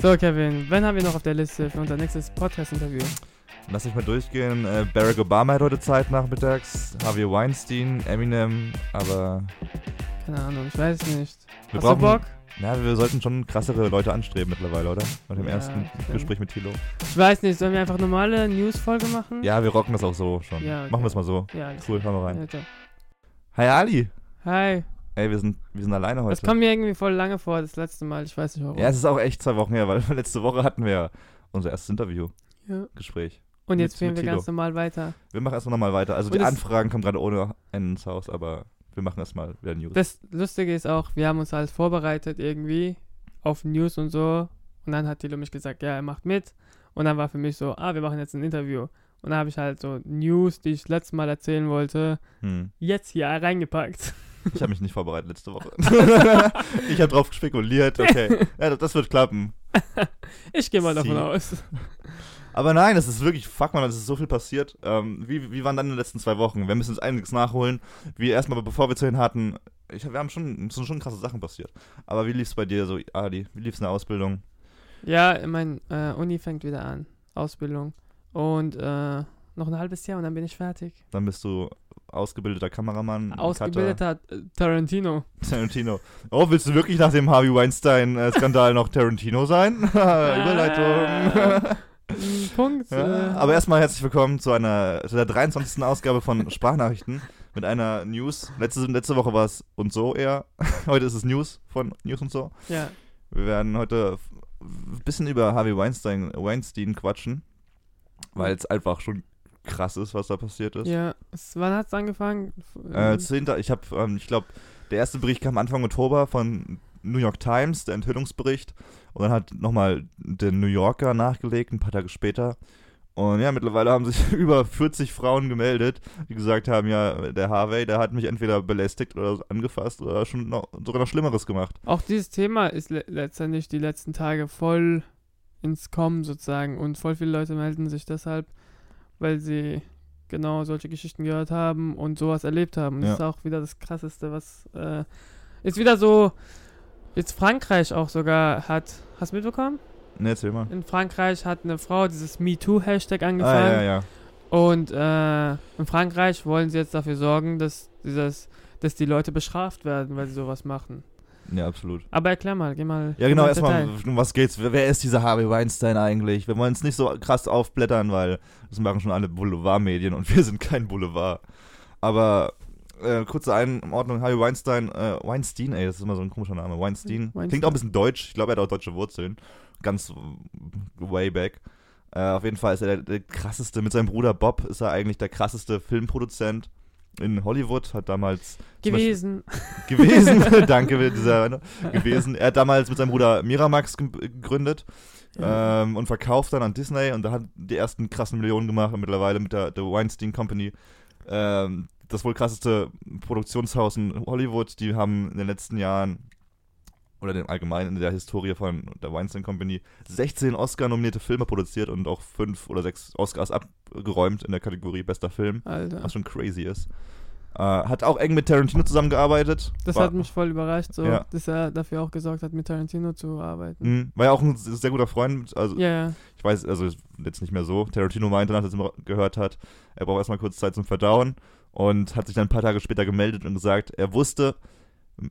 So, Kevin, wann haben wir noch auf der Liste für unser nächstes Podcast-Interview? Lass mich mal durchgehen. Äh, Barack Obama hat heute Zeit nachmittags, Harvey Weinstein, Eminem, aber Keine Ahnung, ich weiß nicht. wir Hast brauchen. du Bock? Ja, wir sollten schon krassere Leute anstreben mittlerweile, oder? Nach dem Ja, ersten. Gespräch mit Thilo. Ich weiß nicht, sollen wir einfach normale News-Folge machen? Ja, wir rocken das auch so schon. Ja, okay. Machen wir es mal so. Ja, Cool, schauen wir rein. Ja. Hi Ali! Hi. Ey, wir sind, wir sind alleine heute. Das kommt mir irgendwie voll lange vor, das letzte Mal. Ich weiß nicht warum. ja, es ist auch echt zwei Wochen her, weil letzte Woche hatten wir unser erstes Interview-Gespräch. Ja. Und jetzt mit- wir Thilo. ganz normal weiter. Wir machen erstmal nochmal weiter. Also Und die Anfragen kommen gerade ohne Ende ins Haus, aber wir machen erstmal wieder News. Das Lustige ist auch, wir haben uns halt vorbereitet irgendwie auf News und so. Und dann hat Thilo mich gesagt, ja, er macht mit. Und dann war für mich so, ah, wir machen jetzt ein Interview. Und dann habe ich halt so News, die ich letztes Mal erzählen wollte, hm. jetzt hier reingepackt. Ich habe mich nicht vorbereitet letzte Woche. ich habe drauf spekuliert, okay. Ja, das, das wird klappen. Ich gehe mal davon Sie. aus. Aber nein, es ist wirklich, fuck man, es ist so viel passiert. Ähm, wie, wie waren dann die letzten zwei Wochen? Wir müssen jetzt einiges nachholen. Wie erstmal, bevor wir zu hin hatten, ich, wir haben schon, sind schon krasse Sachen passiert. Aber wie lief's bei dir so, Adi? Wie lief's in der Ausbildung? Ja, mein äh, Uni fängt wieder an. Ausbildung. Und äh, noch ein halbes Jahr und dann bin ich fertig. Dann bist du ausgebildeter Kameramann. Cutter, Ausgebildeter äh, Tarantino. Tarantino. Oh, willst du wirklich nach dem Harvey Weinstein-Skandal noch Tarantino sein? Überleitung. Mm, Punkt. Ja, äh, aber erstmal herzlich willkommen zu einer zu der 23. Ausgabe von Sprachnachrichten mit einer News. Letzte, letzte Woche war es und so eher. Heute ist es News von News und so. ja. Wir werden heute ein bisschen über Harvey Weinstein, Weinstein quatschen, weil es einfach schon krass ist, was da passiert ist. Ja, wann hat es angefangen? Äh, ähm, 10. Ich habe, ähm, ich glaube, der erste Bericht kam Anfang Oktober von New York Times, der Enthüllungsbericht. Und dann hat nochmal der New Yorker nachgelegt, ein paar Tage später. Und ja, mittlerweile haben sich über 40 Frauen gemeldet, die gesagt haben, ja, der Harvey, der hat mich entweder belästigt oder angefasst oder schon noch, sogar noch Schlimmeres gemacht. Auch dieses Thema ist le letztendlich die letzten Tage voll ins Kommen sozusagen und voll viele Leute melden sich deshalb, weil sie genau solche Geschichten gehört haben und sowas erlebt haben. Ja. Das ist auch wieder das Krasseste, was äh, ist wieder so, jetzt Frankreich auch sogar hat, hast du mitbekommen? Ne, erzähl mal. In Frankreich hat eine Frau dieses MeToo-Hashtag Ah, angefangen ja, ja. und äh, in Frankreich wollen sie jetzt dafür sorgen, dass dieses, dass die Leute bestraft werden, weil sie sowas machen. Ja, absolut. Aber erklär mal, geh mal. Ja, genau, erstmal, um was geht's? Wer, wer ist dieser Harvey Weinstein eigentlich? Wir wollen es nicht so krass aufblättern, weil das machen schon alle Boulevardmedien und wir sind kein Boulevard. Aber äh, kurze Einordnung, Harvey Weinstein, äh, Weinstein, ey, das ist immer so ein komischer Name, Weinstein. Weinstein. Klingt auch ein bisschen deutsch, ich glaube, er hat auch deutsche Wurzeln, ganz way back. Äh, auf jeden Fall ist er der, der krasseste, mit seinem Bruder Bob ist er eigentlich der krasseste Filmproduzent in Hollywood, hat damals zum Beispiel- gewesen. gewesen. Danke, dieser gewesen. Er hat damals mit seinem Bruder Miramax ge- gegründet Ja. ähm, und verkauft dann an Disney und da hat die ersten krassen Millionen gemacht und mittlerweile mit der, der Weinstein Company. Ähm, das wohl krasseste Produktionshaus in Hollywood. Die haben in den letzten Jahren oder im Allgemeinen in der Historie von der Weinstein Company 16 Oscar-nominierte Filme produziert und auch fünf oder sechs Oscars abgeräumt in der Kategorie bester Film, Alter. was schon crazy ist. Äh, hat auch eng mit Tarantino zusammengearbeitet. Das War- hat mich voll überrascht, so, Ja. dass er dafür auch gesorgt hat, mit Tarantino zu arbeiten. Mhm. War ja auch ein sehr guter Freund. Also, Ja, ja. ich weiß, also jetzt nicht mehr so. Tarantino meinte, nachdem er es gehört hat, er braucht erstmal kurz Zeit zum Verdauen und hat sich dann ein paar Tage später gemeldet und gesagt, er wusste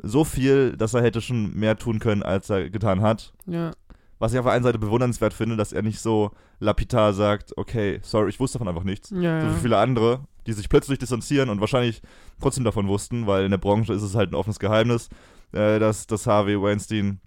so viel, dass er hätte schon mehr tun können, als er getan hat. ja. Was ich auf der einen Seite bewundernswert finde, dass er nicht so lapidar sagt, okay, sorry, ich wusste davon einfach nichts. Ja, So wie viele andere, die sich plötzlich distanzieren und wahrscheinlich trotzdem davon wussten, weil in der Branche ist es halt ein offenes Geheimnis, äh, dass, dass Harvey Weinstein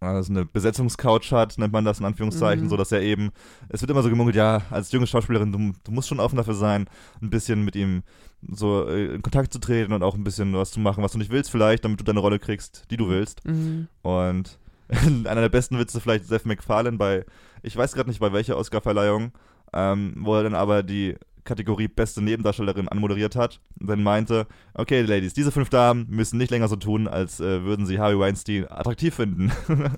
äh, so eine Besetzungscouch hat, nennt man das in Anführungszeichen, Mhm. so dass er eben, es wird immer so gemunkelt, ja, als junge Schauspielerin, du, du musst schon offen dafür sein, ein bisschen mit ihm so äh, in Kontakt zu treten und auch ein bisschen was zu machen, was du nicht willst vielleicht, damit du deine Rolle kriegst, die du willst. Mhm. Und einer der besten Witze vielleicht Seth MacFarlane bei, ich weiß gerade nicht bei welcher Oscarverleihung, ähm, wo er dann aber die Kategorie beste Nebendarstellerin anmoderiert hat und dann meinte, okay, Ladies, diese fünf Damen müssen nicht länger so tun, als äh, würden sie Harvey Weinstein attraktiv finden.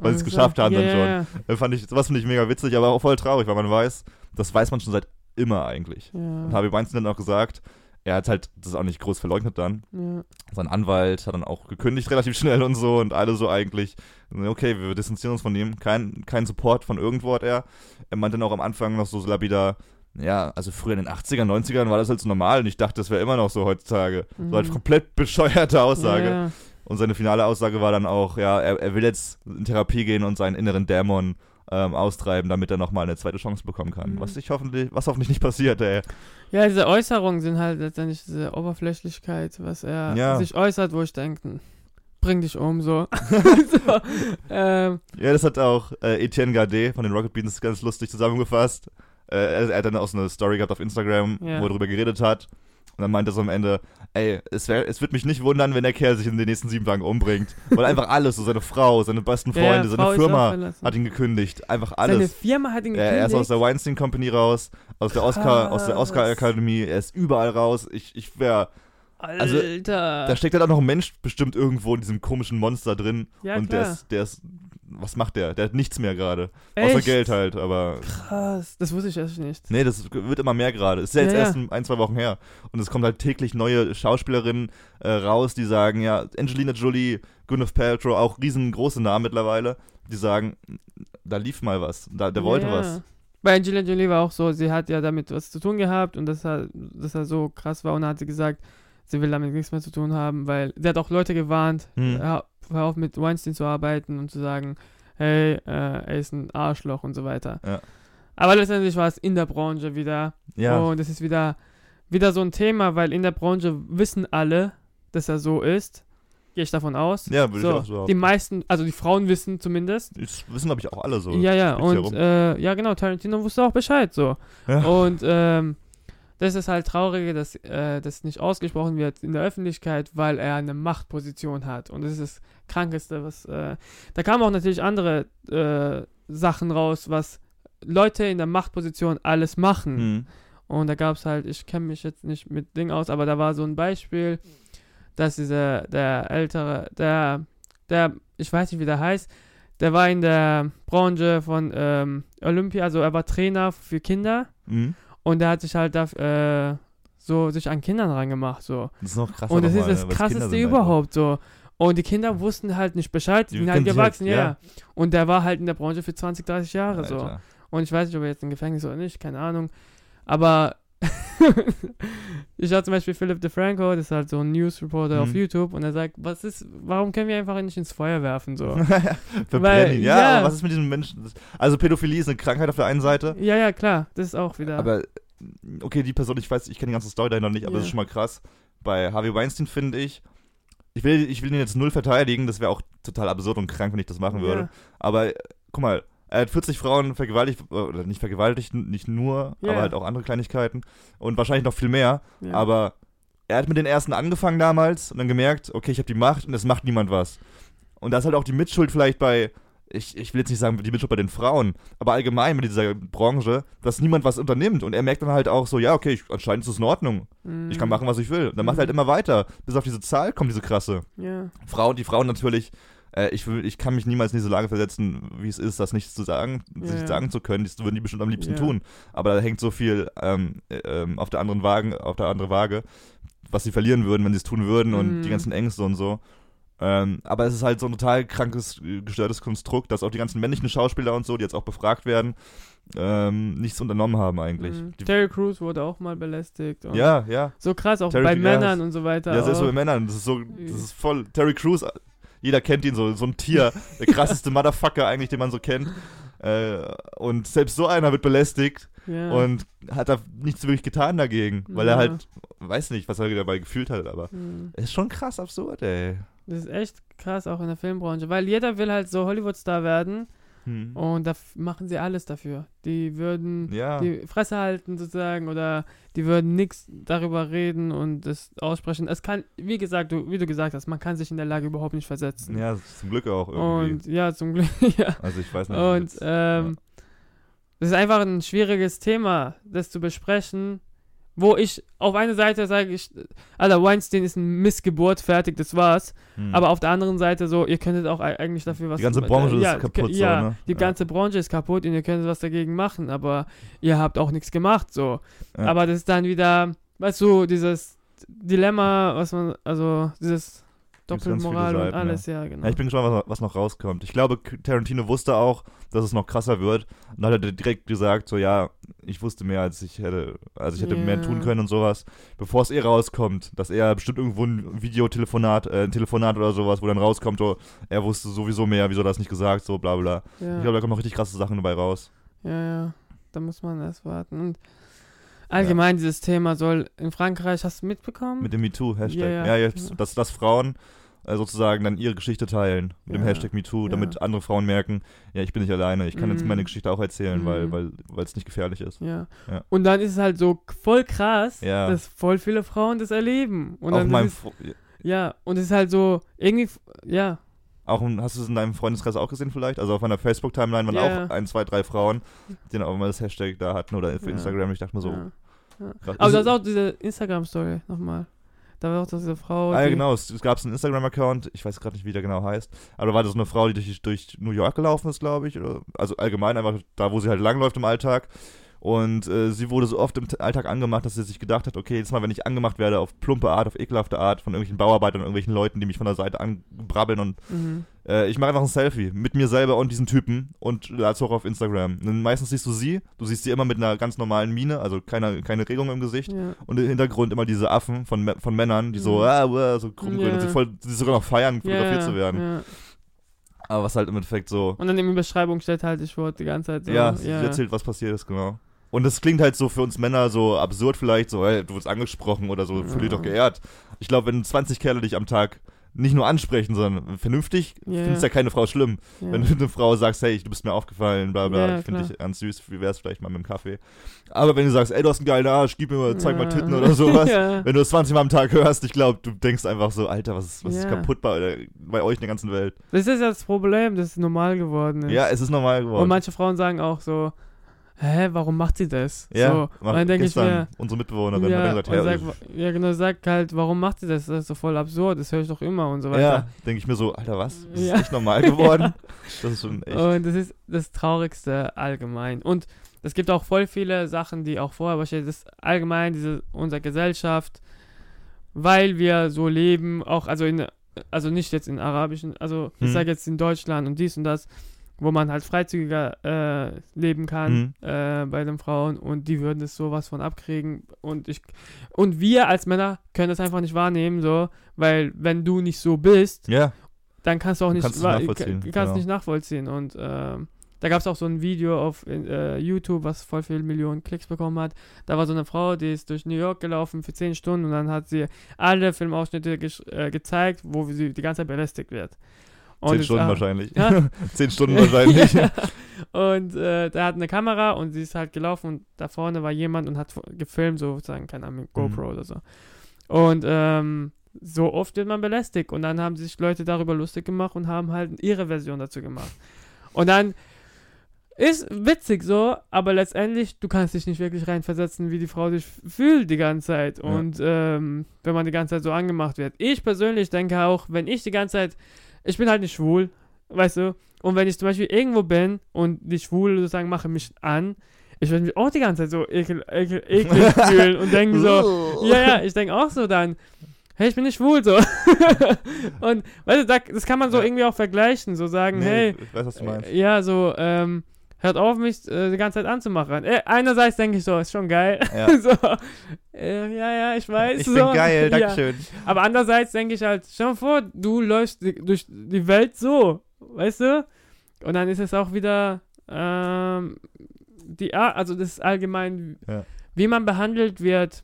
Weil sie es geschafft haben dann yeah. schon. Äh, Fand ich, sowas finde ich mega witzig, aber auch voll traurig, weil man weiß, das weiß man schon seit immer eigentlich. Ja. Und Harvey Weinstein hat auch gesagt, er hat halt das auch nicht groß verleugnet dann. Ja. Sein Anwalt hat dann auch gekündigt relativ schnell und so und alle so eigentlich, okay, wir distanzieren uns von ihm. Kein, kein Support von irgendwo hat er. Er meinte dann auch am Anfang noch so lapidar, ja, also früher in den 80ern, 90ern war das halt so normal und ich dachte, das wäre immer noch so heutzutage. So halt Mhm. komplett bescheuerte Aussage. Ja, Und seine finale Aussage war dann auch, ja, er, er will jetzt in Therapie gehen und seinen inneren Dämon ähm, austreiben, damit er nochmal eine zweite Chance bekommen kann. Mhm. Was ich hoffentlich, was hoffentlich nicht passiert, ey. ja, diese Äußerungen sind halt letztendlich diese Oberflächlichkeit, was er Ja. sich äußert, wo ich denke, bring dich um, so. so ähm, Ja, das hat auch äh, Etienne Gardet von den Rocket Beans ganz lustig zusammengefasst. Äh, er, er hat dann auch so eine Story gehabt auf Instagram, Ja. wo er darüber geredet hat. Und dann meinte er so am Ende, ey, es, wär, es wird mich nicht wundern, wenn der Kerl sich in den nächsten sieben Tagen umbringt. Weil einfach alles, so seine Frau, seine besten ja, Freunde, Frau seine Firma hat ihn gekündigt. Einfach Seine alles. Firma hat ihn gekündigt. er ist aus der Weinstein Company raus, aus der Oscar, aus der. Oscar Akademie, er ist überall raus. Ich, ich wäre, also, Alter. da steckt halt auch noch ein Mensch bestimmt irgendwo in diesem komischen Monster drin. ja, und der klar. ist, der ist, was macht der? Der hat nichts mehr gerade. Außer? Geld halt, aber Krass, das wusste ich echt nicht. Nee, das wird immer mehr gerade. Ist ja jetzt Ja, ja. erst ein, ein, zwei Wochen her. Und es kommt halt täglich neue Schauspielerinnen äh, raus, die sagen, ja, Angelina Jolie, Gwyneth Paltrow, auch riesengroße Namen mittlerweile, die sagen, da lief mal was, da, der wollte ja. was. Bei Angelina Jolie war auch so, sie hat ja damit was zu tun gehabt und dass er, dass er so krass war und dann hat sie gesagt, sie will damit nichts mehr zu tun haben, weil sie hat auch Leute gewarnt, Hm. Hör, auf mit Weinstein zu arbeiten und zu sagen, hey, äh, er ist ein Arschloch und so weiter. Ja. Aber letztendlich war es in der Branche wieder Ja, und es ist wieder, wieder so ein Thema, weil in der Branche wissen alle, dass er so ist. Gehe ich davon aus. ja würde ich so, auch so die meisten, also die Frauen wissen zumindest. Das wissen, glaube ich, auch alle so. ja, ja, und äh, ja, genau, Tarantino wusste auch Bescheid so. Ja. Und ähm, das ist halt traurig, dass äh, das nicht ausgesprochen wird in der Öffentlichkeit, weil er eine Machtposition hat. Und das ist das Krankeste, was. Äh, da kamen auch natürlich andere äh, Sachen raus, was Leute in der Machtposition alles machen. Hm. Und da gab es halt, ich kenne mich jetzt nicht mit Ding aus, aber da war so ein Beispiel, dass dieser, der ältere, der, der, ich weiß nicht, wie der heißt, der war in der Branche von ähm, Olympia, also er war Trainer für Kinder Hm. Und der hat sich halt da, äh, so sich an Kindern rangemacht, so. Das ist noch krasser. und das ist das Kinder krasseste überhaupt, so. Und die Kinder wussten halt nicht Bescheid, die sind halt halt, gewachsen, ja. ja. ja. Und der war halt in der Branche für 20, 30 Jahre, Einfach. so. Alter. Und ich weiß nicht, ob er jetzt im Gefängnis ist oder nicht, keine Ahnung. Aber ich hatte zum Beispiel Philip DeFranco, das ist halt so ein News Reporter auf Mhm. YouTube, und er sagt, was ist, warum können wir einfach nicht ins Feuer werfen, so. Verbrennen ihn. Ja, ja. was ist mit diesem Menschen? Also Pädophilie ist eine Krankheit auf der einen Seite, ja, ja, klar, das ist auch wieder. aber okay, die Person, ich weiß, ich kenne die ganze Story dahinter nicht, aber Ja. das ist schon mal krass. Bei Harvey Weinstein finde ich, ich will, ich will ihn jetzt null verteidigen, das wäre auch total absurd und krank, wenn ich das machen würde. ja, Aber guck mal, er hat 40 Frauen vergewaltigt, äh, oder nicht vergewaltigt, nicht nur, Ja. aber halt auch andere Kleinigkeiten und wahrscheinlich noch viel mehr. ja. Aber er hat mit den ersten angefangen damals und dann gemerkt, okay, ich habe die Macht und es macht niemand was. Und da ist halt auch die Mitschuld vielleicht bei, ich, ich will jetzt nicht sagen, die Mitschuld bei den Frauen, aber allgemein mit dieser Branche, dass niemand was unternimmt. Und er merkt dann halt auch so, ja, okay, ich, anscheinend ist es in Ordnung. Ich kann Mhm. machen, was ich will. Und dann macht er Mhm. halt immer weiter, bis auf diese Zahl kommt diese krasse. Ja, Frauen, die Frauen natürlich, äh, ich, will, ich kann mich niemals in diese Lage versetzen, wie es ist, das nicht zu sagen, Ja, sich sagen zu können. Das würden die bestimmt am liebsten Ja. tun. Aber da hängt so viel ähm, äh, ähm, auf der anderen Waage, auf der anderen Waage, was sie verlieren würden, wenn sie es tun würden und Mhm. die ganzen Ängste und so. Ähm, aber es ist halt so ein total krankes, äh, gestörtes Konstrukt, dass auch die ganzen männlichen Schauspieler und so, die jetzt auch befragt werden, ähm, nichts unternommen haben eigentlich. Mhm. Terry Crews wurde auch mal belästigt. und ja, ja. So krass, auch Terry- bei Männern und so weiter. Ja, selbst bei Männern, das ist so, das ist voll. Terry Crews, jeder kennt ihn so, so ein Tier, der krasseste Motherfucker eigentlich, den man so kennt. Äh, und selbst so einer wird belästigt ja. und hat da nichts wirklich getan dagegen, weil Ja. er halt, weiß nicht, was er dabei gefühlt hat, aber Mhm. ist schon krass absurd, ey. Das ist echt krass, auch in der Filmbranche, weil jeder will halt so Hollywood-Star werden Hm. und da machen sie alles dafür. Die würden Ja, die Fresse halten sozusagen oder die würden nichts darüber reden und das aussprechen. Es kann, wie gesagt, du, wie du gesagt hast, man kann sich in der Lage überhaupt nicht versetzen. ja, zum Glück auch irgendwie. und ja, zum Glück, ja. also ich weiß nicht. Und ähm, das ist einfach ein schwieriges Thema, das zu besprechen. Wo ich auf einer Seite sage, ich, Alter, Weinstein ist ein Missgeburt, fertig, das war's. hm. Aber auf der anderen Seite so, ihr könntet auch ei- eigentlich dafür was Die ganze Branche ist ja, kaputt so, Ja, ne? die Ja. ganze Branche ist kaputt und ihr könnt was dagegen machen, aber ihr habt auch nichts gemacht, so. Ja. Aber das ist dann wieder, weißt du, dieses Dilemma, was man, also dieses Doppelmoral und alles, ja, genau. Ja, ich bin gespannt, was, noch rauskommt. Ich glaube, Tarantino wusste auch, dass es noch krasser wird. Und dann hat er direkt gesagt, so ja, ich wusste mehr, als ich hätte, also ich hätte mehr Ja. tun können und sowas. Bevor es eh rauskommt, dass er bestimmt irgendwo ein Videotelefonat, äh, ein Telefonat oder sowas, wo dann rauskommt, so, er wusste sowieso mehr, wieso das nicht gesagt, so bla bla. ja. Ich glaube, da kommen noch richtig krasse Sachen dabei raus. Ja, ja, da muss man erst warten. Und allgemein dieses Thema soll in Frankreich, hast du mitbekommen? Mit dem MeToo-Hashtag. Ja, Ja, ja. jetzt, dass, dass Frauen sozusagen dann ihre Geschichte teilen mit dem Ja. Hashtag MeToo, Ja. damit andere Frauen merken, ja, ich bin nicht alleine, ich kann jetzt Mhm. meine Geschichte auch erzählen, weil Mhm. weil weil es nicht gefährlich ist. ja. Ja. Und dann ist es halt so voll krass, Ja. dass voll viele Frauen das erleben. Und auch meinem ist ja, und es ist halt so irgendwie, ja, auch hast du es in deinem Freundeskreis auch gesehen vielleicht? Also auf meiner Facebook-Timeline waren Ja. auch ein, zwei, drei Frauen, die dann auch immer das Hashtag da hatten oder für Ja. Instagram. Ich dachte mir so, ja. ja. krass. Aber das ist auch diese Instagram-Story nochmal. Da war auch diese Frau. Ah, ja, genau. Es, es gab einen Instagram-Account, ich weiß gerade nicht, wie der genau heißt, aber da war das so eine Frau, die durch, durch New York gelaufen ist, glaube ich. Oder, also allgemein einfach da, wo sie halt langläuft im Alltag. Und äh, sie wurde so oft im Alltag angemacht, dass sie sich gedacht hat, okay, jetzt mal, wenn ich angemacht werde auf plumpe Art, auf ekelhafte Art von irgendwelchen Bauarbeitern und irgendwelchen Leuten, die mich von der Seite anbrabbeln und Mhm. äh, ich mache einfach ein Selfie mit mir selber und diesen Typen und lade es hoch auf Instagram. Und meistens siehst du sie, du siehst sie immer mit einer ganz normalen Miene, also keine, keine Regung im Gesicht. Ja. Und im Hintergrund immer diese Affen von, von Männern, die so, Mhm. ah, uah, so rumgrünen Ja. und sie, voll, sie sogar noch feiern, fotografiert ja, zu werden. Aber was halt im Endeffekt so, Und dann in der Beschreibung steht halt, ich wurde die ganze Zeit so. ja, sie erzählt, was passiert ist, genau. Und das klingt halt so für uns Männer so absurd vielleicht, so, hey, du wirst angesprochen oder so, fühl dich doch geehrt. Ich glaube, wenn 20 Kerle dich am Tag nicht nur ansprechen, sondern vernünftig, Ja. findest ja keine Frau schlimm. ja. Wenn du eine Frau sagst, hey, du bist mir aufgefallen, bla bla, ich finde dich ganz süß, wie wär's vielleicht mal mit dem Kaffee. Aber wenn du sagst, ey, du hast einen geilen Arsch, gib mir mal, zeig mal. Titten oder sowas, wenn du das 20 Mal am Tag hörst, ich glaube, du denkst einfach so, Alter, was ist, was ist kaputt bei, bei euch in der ganzen Welt? Das ist ja das Problem, dass es normal geworden ist. Ja, es ist normal Und geworden. manche Frauen sagen auch so, hä, warum macht sie das? ja, so. mach- Und dann denke ich mir, unsere Mitbewohnerin hat ja, dann gesagt, ja, sag, ja, genau, sag halt, warum macht sie das? Das ist so voll absurd, das höre ich doch immer und so weiter. ja denke ich mir so, Alter, was? Das Ja. ist nicht normal geworden. Das ist schon echt. Und das ist das Traurigste allgemein. Und es gibt auch voll viele Sachen, die auch vorher bestehen. Das ist allgemein diese unsere Gesellschaft, weil wir so leben, auch also in also nicht jetzt in arabischen, also ich Hm. sage jetzt in Deutschland und dies und das, wo man halt freizügiger äh, leben kann Mhm. äh, bei den Frauen und die würden es sowas von abkriegen und ich und wir als Männer können das einfach nicht wahrnehmen so, weil wenn du nicht so bist, Ja, dann kannst du auch nicht, kannst nachvollziehen, ka- kannst genau. nicht nachvollziehen. Und ähm, da gab es auch so ein Video auf äh, YouTube, was voll viele Millionen Klicks bekommen hat. Da war so eine Frau, die ist durch New York gelaufen für 10 Stunden und dann hat sie alle Filmausschnitte äh, gezeigt, wo sie die ganze Zeit belästigt wird. Und zehn Stunden ah, wahrscheinlich. Zehn Stunden wahrscheinlich. Und äh, da hat eine Kamera und sie ist halt gelaufen und da vorne war jemand und hat gefilmt, so sozusagen, keine Ahnung, GoPro oder so. Und ähm, so oft wird man belästigt und dann haben sich Leute darüber lustig gemacht und haben halt ihre Version dazu gemacht. Und dann ist witzig so, aber letztendlich, du kannst dich nicht wirklich reinversetzen, wie die Frau sich fühlt die ganze Zeit. Ja. Und ähm, wenn man die ganze Zeit so angemacht wird. Ich persönlich denke auch, wenn ich die ganze Zeit, ich bin halt nicht schwul, weißt du, und wenn ich zum Beispiel irgendwo bin und die Schwule sozusagen machen mich an, ich würde mich auch die ganze Zeit so ekel, ekel, eklig fühlen und denken so, ja, ja, ich denke auch so dann, hey, ich bin nicht schwul, so. und, weißt du, da, das kann man so irgendwie auch vergleichen, so sagen, Nee, hey, ich weiß, was du meinst. ja, so, ähm, hört auf, mich äh, die ganze Zeit anzumachen. Äh, einerseits denke ich so, ist schon geil. Ja. so, äh, ja, ja, ich weiß. Ich so. bin geil, Ja. Dankeschön. Aber andererseits denke ich halt, stell dir vor, du läufst durch die Welt so, weißt du? Und dann ist es auch wieder, ähm, die Art, also das ist allgemein, Ja. wie man behandelt wird.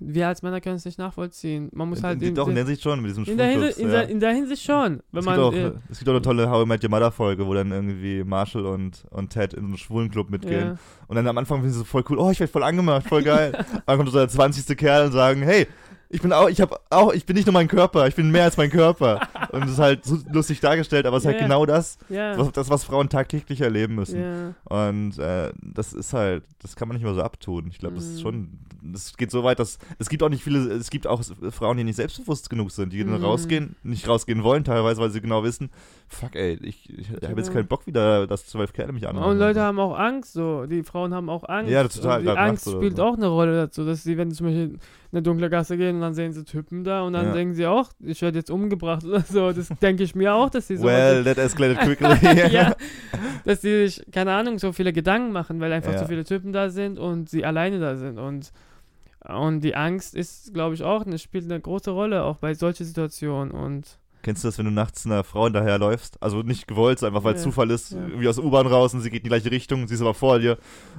Wir als Männer können es nicht nachvollziehen. Man muss halt in, in, doch, in der Hinsicht schon, mit diesem in, der, Hinsicht, in, der, in der Hinsicht schon. Wenn es, man, gibt auch, äh, es gibt auch eine tolle How I Met Your Mother Folge, wo dann irgendwie Marshall und, und Ted in einen schwulen Club mitgehen. ja. Und dann am Anfang finden sie so voll cool, oh, ich werde voll angemacht, voll geil. dann kommt so der 20. Kerl und sagen, hey, ich bin auch, ich habe auch, ich bin nicht nur mein Körper, ich bin mehr als mein Körper. Und es ist halt so lustig dargestellt, aber es ist halt Ja. genau das, Ja. was, das, was Frauen tagtäglich erleben müssen. ja. Und äh, das ist halt, das kann man nicht mehr so abtun. Ich glaube, das ist Mhm. schon, das geht so weit, dass es gibt auch nicht viele, es gibt auch Frauen, die nicht selbstbewusst genug sind, die dann Mhm. rausgehen, nicht rausgehen wollen teilweise, weil sie genau wissen, fuck ey, ich, ich habe jetzt keinen Bock wieder, dass zwölf Kerle mich anhauen. Und Leute haben auch Angst, so. Die Frauen haben auch Angst. Ja, das total, Und die Angst spielt so. auch eine Rolle dazu, dass sie, wenn zum Beispiel eine dunkle Gasse gehen und dann sehen sie Typen da und dann Ja. denken sie auch, ich werde jetzt umgebracht oder so. Das denke ich mir auch, dass sie so. Well, that escalated quickly. ja, dass sie sich, keine Ahnung, so viele Gedanken machen, weil einfach Ja. so viele Typen da sind und sie alleine da sind. Und, und die Angst ist, glaube ich, auch, eine, spielt eine große Rolle, auch bei solchen Situationen. Und Kennst du das, wenn du nachts einer Frau hinterherläufst? Also nicht gewollt, einfach weil Ja, Zufall ist, ja. irgendwie aus der U-Bahn raus und sie geht in die gleiche Richtung, sie ist aber vor dir.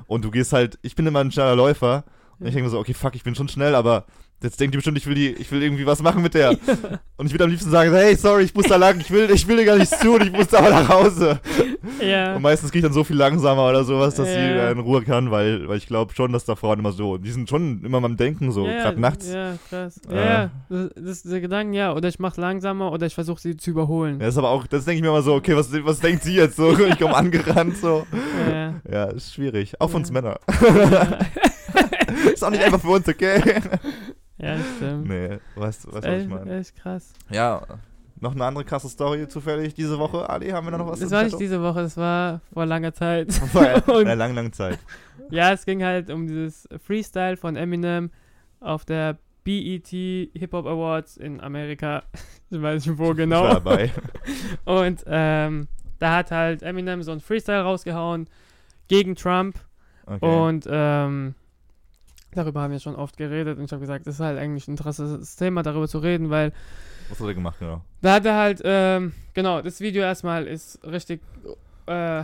Und du gehst halt, ich bin immer ein schneller Läufer. Und ich denke mir so, okay, fuck, ich bin schon schnell, aber jetzt denkt die bestimmt, ich will, die, ich will irgendwie was machen mit der. Und ich würde am liebsten sagen, hey, sorry, ich muss da lang, ich will, ich will dir gar nichts tun, ich muss da aber nach Hause. ja. Und meistens gehe ich dann so viel langsamer oder sowas, dass sie Ja. äh, in Ruhe kann, weil, weil ich glaube schon, dass da Frauen immer so, die sind schon immer am Denken so, ja, gerade nachts. Ja. Ja, krass. Äh. Ja, ja, das, das ist der Gedanke, ja. Oder ich mache langsamer oder ich versuche sie zu überholen. Das ist aber auch, das denke ich mir immer so, okay, was, was denkt sie jetzt so? Ich komme angerannt so. Ja. Ja, ist schwierig. Auch für uns Ja. Männer. auch nicht einfach für uns, okay? ja, stimmt. nee, weißt du, weißt, du, was ich meine? echt krass. Ja, noch eine andere krasse Story zufällig diese Woche. Ali, haben wir da noch was Das war nicht diese Woche, das war vor langer Zeit. Vor einer langen, langen Zeit. Ja, es ging halt um dieses Freestyle von Eminem auf der BET Hip Hop Awards in Amerika. Ich weiß nicht wo Ich war genau. dabei. Und ähm, da hat halt Eminem so ein Freestyle rausgehauen gegen Trump. Okay. Und ähm, darüber haben wir schon oft geredet. Und ich habe gesagt, das ist halt eigentlich ein interessantes Thema, darüber zu reden, weil was hat er gemacht, genau? da hat er halt, ähm, genau, das Video erstmal ist richtig äh,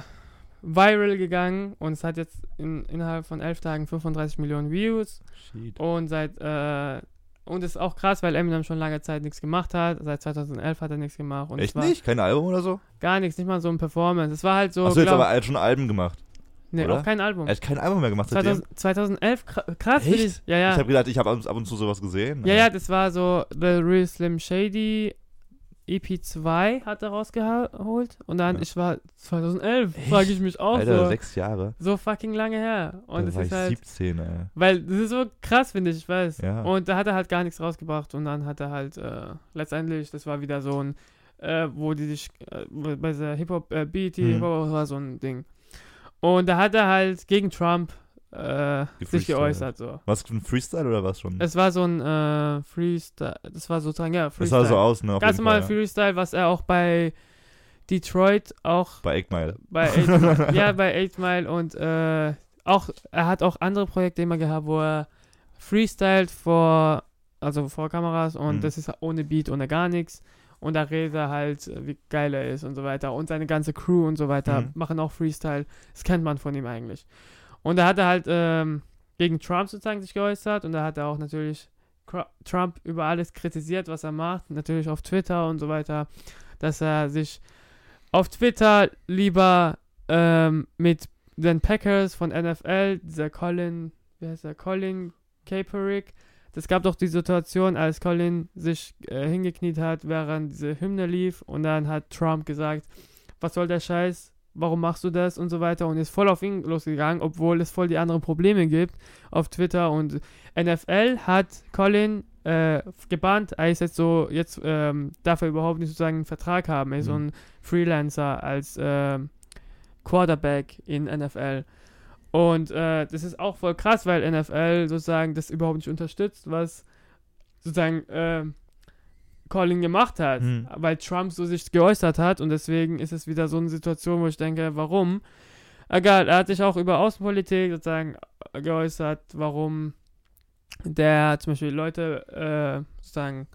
viral gegangen und es hat jetzt in, innerhalb von elf Tagen 35 Millionen Views Shit. und seit äh, und es ist auch krass, weil Eminem schon lange Zeit nichts gemacht hat. Seit 2011 hat er nichts gemacht und Echt nicht? Kein Album oder so? gar nichts, nicht mal so ein Performance. Es war halt so, Achso, jetzt glaub- aber er schon Alben gemacht. Nee, oder? auch kein Album. Er hat kein Album mehr gemacht seitdem. 2000, 2011, kra- krass, Echt? ich. Ja, ja. Ich habe gedacht, ich habe ab und zu sowas gesehen. Ja, ja, das war so The Real Slim Shady EP2 hat er rausgeholt und dann, Ja. ich war 2011, Echt? frage ich mich auch Alter, so. sechs Jahre. So fucking lange her. Und da war ich halt, 17, ey. weil das ist so krass, finde ich, ich weiß. Ja. Und da hat er halt gar nichts rausgebracht und dann hat er halt äh, letztendlich, das war wieder so ein, äh, wo die sich, äh, bei der Hip-Hop, äh, BET, Mhm. Hip-Hop war so ein Ding. Und da hat er halt gegen Trump äh, sich geäußert, so. Was ein Freestyle oder was schon? Es war so ein äh, Freestyle, das war sozusagen, ja, das Freestyle. sah so aus, ne? Ganz normal ja. Freestyle, was er auch bei Detroit auch Bei 8 Mile. bei 8 Mile, ja, bei 8 Mile und äh, auch, er hat auch andere Projekte immer gehabt, wo er freestylt vor, also vor Kameras und Mhm. das ist ohne Beat, ohne gar nichts. Und da redet er halt, wie geil er ist und so weiter. Und seine ganze Crew und so weiter Mhm. machen auch Freestyle. Das kennt man von ihm eigentlich. Und da hat er halt ähm, gegen Trump sozusagen sich geäußert und da hat er auch natürlich Trump über alles kritisiert, was er macht. Natürlich auf Twitter und so weiter. Dass er sich auf Twitter lieber ähm, mit den Packers von NFL, dieser Colin, wie heißt der, Colin Kaepernick, das gab doch die Situation, als Colin sich äh, hingekniet hat, während diese Hymne lief und dann hat Trump gesagt, was soll der Scheiß, warum machst du das und so weiter und ist voll auf ihn losgegangen, obwohl es voll die anderen Probleme gibt auf Twitter und NFL hat Colin äh, gebannt, er ist jetzt so, jetzt ähm, darf er überhaupt nicht sozusagen einen Vertrag haben, er ist so Mhm. ein Freelancer als ähm, Quarterback in NFL. Und äh, das ist auch voll krass, weil NFL sozusagen das überhaupt nicht unterstützt, was sozusagen äh, Colin gemacht hat, Hm. weil Trump so sich geäußert hat und deswegen ist es wieder so eine Situation, wo ich denke, warum? Egal, er hat sich auch über Außenpolitik sozusagen geäußert, warum der zum Beispiel Leute äh, sozusagen,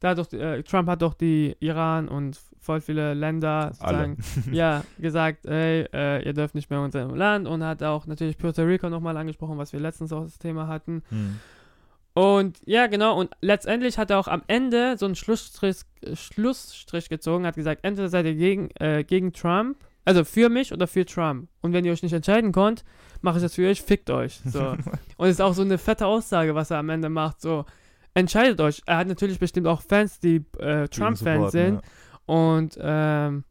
da doch, äh, Trump hat doch die Iran und voll viele Länder sozusagen ja, gesagt, ey, äh, ihr dürft nicht mehr in unserem Land und hat auch natürlich Puerto Rico nochmal angesprochen, was wir letztens auch das Thema hatten. Hm. Und ja, genau, und letztendlich hat er auch am Ende so einen Schlussstrich, Schlussstrich gezogen, hat gesagt, entweder seid ihr gegen, äh, gegen Trump, also für mich oder für Trump. Und wenn ihr euch nicht entscheiden könnt, mache ich das für euch, fickt euch. So. und es ist auch so eine fette Aussage, was er am Ende macht, so, entscheidet euch. Er hat natürlich bestimmt auch Fans, die äh, Trump-Fans sind. Support, Und, ähm,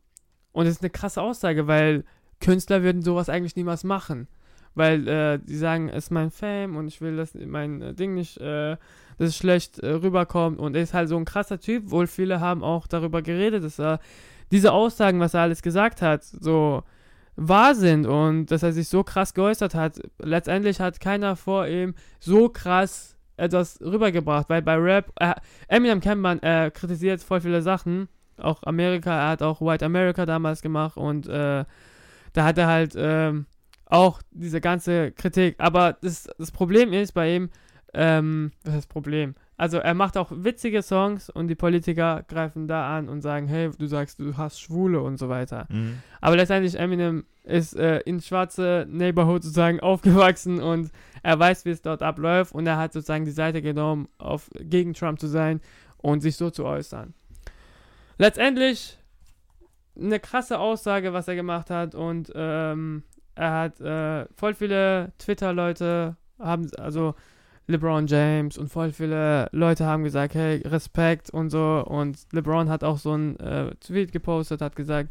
und das ist eine krasse Aussage, weil Künstler würden sowas eigentlich niemals machen. Weil äh, die sagen, es ist mein Fame und ich will, dass mein äh, Ding nicht, äh, dass es schlecht äh, rüberkommt. Und er ist halt so ein krasser Typ. Wohl viele haben auch darüber geredet, dass er diese Aussagen, was er alles gesagt hat, so wahr sind und dass er sich so krass geäußert hat. Letztendlich hat keiner vor ihm so krass etwas rübergebracht, weil bei Rap, äh, Eminem kennt man, er kritisiert voll viele Sachen, auch Amerika, er hat auch White America damals gemacht und äh, da hat er halt ähm, auch diese ganze Kritik, aber das, das Problem ist bei ihm, ähm, was ist das Problem? Also er macht auch witzige Songs und die Politiker greifen da an und sagen, hey, du sagst, du hast Schwule und so weiter. Mhm. Aber letztendlich Eminem ist äh, in schwarze Neighborhood sozusagen aufgewachsen und er weiß, wie es dort abläuft und er hat sozusagen die Seite genommen, auf, gegen Trump zu sein und sich so zu äußern. Letztendlich eine krasse Aussage, was er gemacht hat und ähm, er hat äh, voll viele Twitter-Leute haben, also LeBron James und voll viele Leute haben gesagt, hey, Respekt und so. Und LeBron hat auch so ein äh, Tweet gepostet, hat gesagt,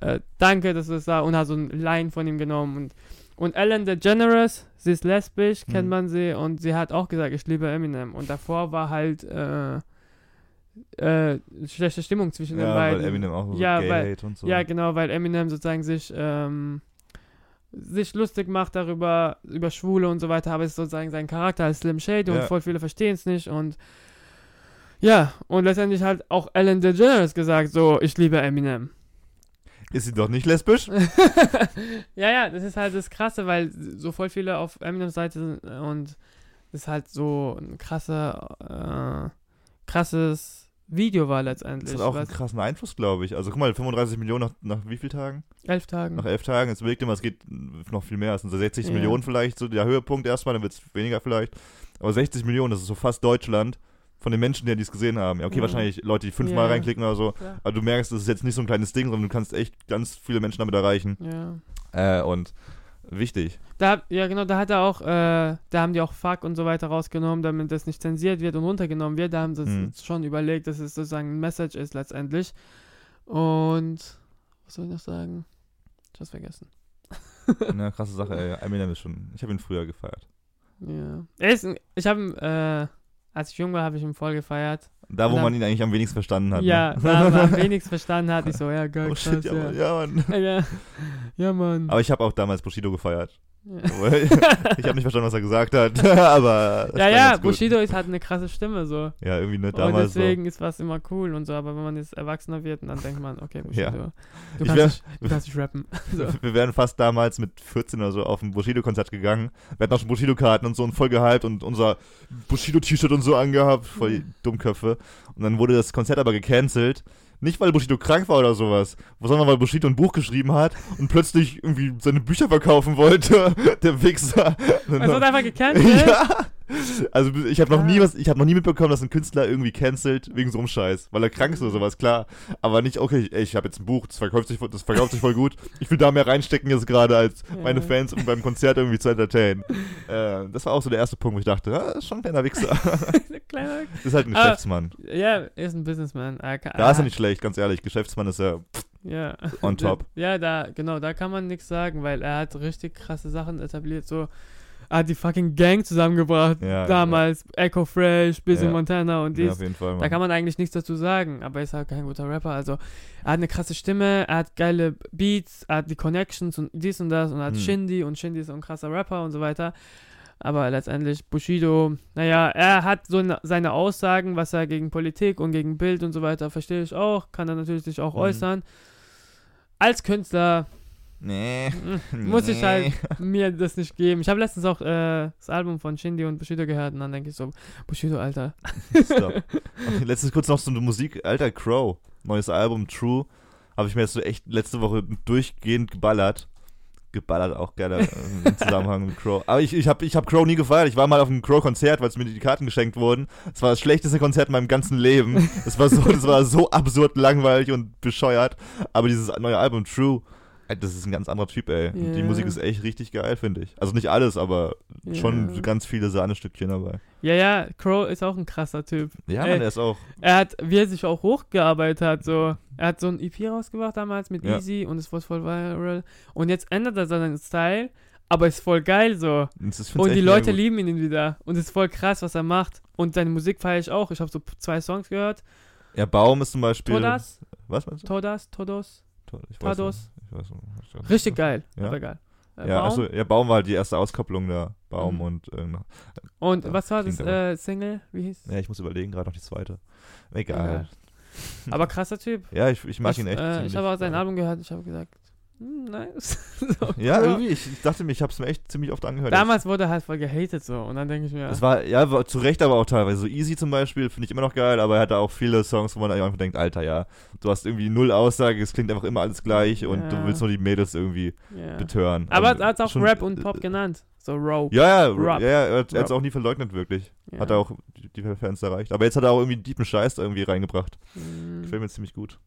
äh, danke, dass du es da und hat so ein Line von ihm genommen. Und, und Ellen DeGeneres, sie ist lesbisch, kennt Mhm. man sie, und sie hat auch gesagt, ich liebe Eminem. Und davor war halt äh, schlechte Stimmung zwischen den Ja, beiden. weil Eminem auch so Ja, Gay weil- und so. Ja, genau, weil Eminem sozusagen sich, ähm, sich lustig macht darüber, über Schwule und so weiter, aber es ist sozusagen sein Charakter als Slim Shady und Ja. voll viele verstehen es nicht und ja, und letztendlich hat auch Ellen DeGeneres gesagt, so, ich liebe Eminem. Ist sie doch nicht lesbisch? ja, ja, das ist halt das Krasse, weil so voll viele auf Eminems Seite sind und das ist halt so ein krasser, äh, krasses Video war letztendlich. Das hat auch einen krassen Einfluss, glaube ich. Also guck mal, 35 Millionen nach, nach wie vielen Tagen? elf Tagen. Nach elf Tagen. Jetzt überlegt mal, es geht noch viel mehr. Es sind so 60 Ja. Millionen vielleicht, so der Höhepunkt erstmal, dann wird es weniger vielleicht. Aber 60 Millionen, das ist so fast Deutschland von den Menschen, die es gesehen haben. Ja, okay, Ja. wahrscheinlich Leute, die fünfmal Ja. reinklicken oder so. Ja. Aber du merkst, das ist jetzt nicht so ein kleines Ding, sondern du kannst echt ganz viele Menschen damit erreichen. Ja. Äh, und wichtig. Da, ja, genau, da hat er auch, äh, da haben die auch Fuck und so weiter rausgenommen, damit das nicht zensiert wird und runtergenommen wird. Da haben sie Mhm. schon überlegt, dass es sozusagen ein Message ist letztendlich. Und was soll ich noch sagen? Ich hab's vergessen. Eine krasse Sache, ey. Eminem ist schon. Ich habe ihn früher gefeiert. Ja. Er ist ein, ich habe ihn, äh, als ich jung war, habe ich ihn voll gefeiert. Da, wo Und man ihn eigentlich am wenigsten verstanden hat. ja, ne? da man am wenigsten verstanden hat, ich so, ja, geil, Oh shit, ja, ja, Mann. Ja, ja, Mann. Aber ich habe auch damals Bushido gefeiert. ich habe nicht verstanden, was er gesagt hat. aber. ja, ja. Bushido ist halt eine krasse Stimme so. Ja, irgendwie ne, Und damals. deswegen ist was immer cool und so, aber wenn man jetzt erwachsener wird, dann denkt man, okay, Bushido, Ja. du, Ich kannst wär- nicht, du kannst nicht rappen. so. so. Wir wären fast damals mit 14 oder so auf ein Bushido-Konzert gegangen. Wir hatten auch schon Bushido-Karten und so und voll gehypt und unser Bushido-T-Shirt und so angehabt. Voll die Dummköpfe. Und dann wurde das Konzert aber gecancelt. Nicht, weil Bushido krank war oder sowas, sondern weil Bushido ein Buch geschrieben hat und plötzlich irgendwie seine Bücher verkaufen wollte. Der Wichser. Es wird einfach gecancelt. Ja. Also ich habe noch nie was, ich habe noch nie mitbekommen, dass ein Künstler irgendwie cancelt wegen so einem Scheiß, weil er krank ist oder sowas, klar. Aber nicht, okay, ey, ich habe jetzt ein Buch, das verkauft sich, voll- das verkauft sich voll gut. Ich will da mehr reinstecken jetzt gerade als meine Ja. Fans, um beim Konzert irgendwie zu entertainen. Äh, das war auch so der erste Punkt, wo ich dachte, ah, das ist schon ein kleiner Wichser. Kleiner, Das ist halt ein Ah. Geschäftsmann. ja, er ist ein Businessman. Da ist er nicht schlecht, ganz ehrlich. Geschäftsmann ist ja Ja. on top. Ja, da, genau, da kann man nichts sagen, weil er hat richtig krasse Sachen etabliert, so. Er hat die fucking Gang zusammengebracht, Ja, damals. Echo Fresh, Busy Ja. Montana und Ja, dies. Fall. Da kann man eigentlich nichts dazu sagen, aber er ist halt kein guter Rapper. Also, er hat eine krasse Stimme, er hat geile Beats, er hat die Connections und dies und das und er hat Hm. Shindy und Shindy ist ein krasser Rapper und so weiter. Aber letztendlich Bushido, naja, er hat so ne, seine Aussagen, was er gegen Politik und gegen Bild und so weiter, verstehe ich auch, kann er natürlich sich auch Mhm. äußern. Als Künstler Nee. mm, muss ich halt mir das nicht geben. Ich habe letztens auch äh, das Album von Shindy und Bushido gehört und dann denke ich so, Bushido, Alter. Stop. Okay, letztens kurz noch so eine Musik, alter Crow, neues Album, True, habe ich mir jetzt so echt letzte Woche durchgehend geballert. Geballert auch gerne äh, im Zusammenhang mit Crow. Aber ich, ich habe ich hab Crow nie gefeiert. Ich war mal auf einem Crow-Konzert, weil es mir die Karten geschenkt wurden. Es war das schlechteste Konzert in meinem ganzen Leben. Es war so, das war so absurd langweilig und bescheuert. Aber dieses neue Album, True, Das ist ein ganz anderer Typ, ey. Und Die. Musik ist echt richtig geil, finde ich. Also nicht alles, aber schon Ja. ganz viele Sahnestückchen dabei. Ja, ja, Crow ist auch ein krasser Typ. Ja, Ey. man, der ist auch. Er hat, wie er sich auch hochgearbeitet hat, so. Er hat so ein EP rausgebracht damals mit Ja. Easy und es wurde voll viral. Und jetzt ändert er seinen Style, aber ist voll geil so. Und die Leute lieben ihn wieder. Und es ist voll krass, was er macht. Und seine Musik feiere ich auch. Ich habe so zwei Songs gehört. Ja, Baum ist zum Beispiel. Todas, Was meinst du? Todas, Todos. To- Ich weiß. Richtig geil. Ja. Aber geil. Äh, Ja, Baum. achso, ja, Baum war halt die erste Auskopplung da. Baum Mhm. und irgendein. Und Ja, was war das äh, Single? Wie hieß Ja, ich muss überlegen, gerade noch die zweite. Egal. Egal. Aber krasser Typ. Ja, ich, ich mag ich ihn echt. äh, ich habe auch sein Album gehört. Ich habe gesagt, nice. so, Ja, cool. irgendwie, ich, ich dachte mir, ich habe es mir echt ziemlich oft angehört. Damals wurde er halt voll gehatet so. Und dann denke ich mir, Es war, ja, war zu Recht aber auch teilweise. So Easy zum Beispiel finde ich immer noch geil, aber er hatte auch viele Songs, wo man einfach denkt, Alter, ja, du hast irgendwie null Aussage, es klingt einfach immer alles gleich und Ja. du willst nur die Mädels irgendwie ja. betören. Aber er hat auch schon- Rap und Pop genannt. So Row. Ja, ja, Rap. ja, ja er hat es auch nie verleugnet, wirklich. Ja. Hat er auch die, die Fans erreicht. Aber jetzt hat er auch irgendwie deepen Scheiß irgendwie reingebracht. Mhm. Gefällt mir ziemlich gut.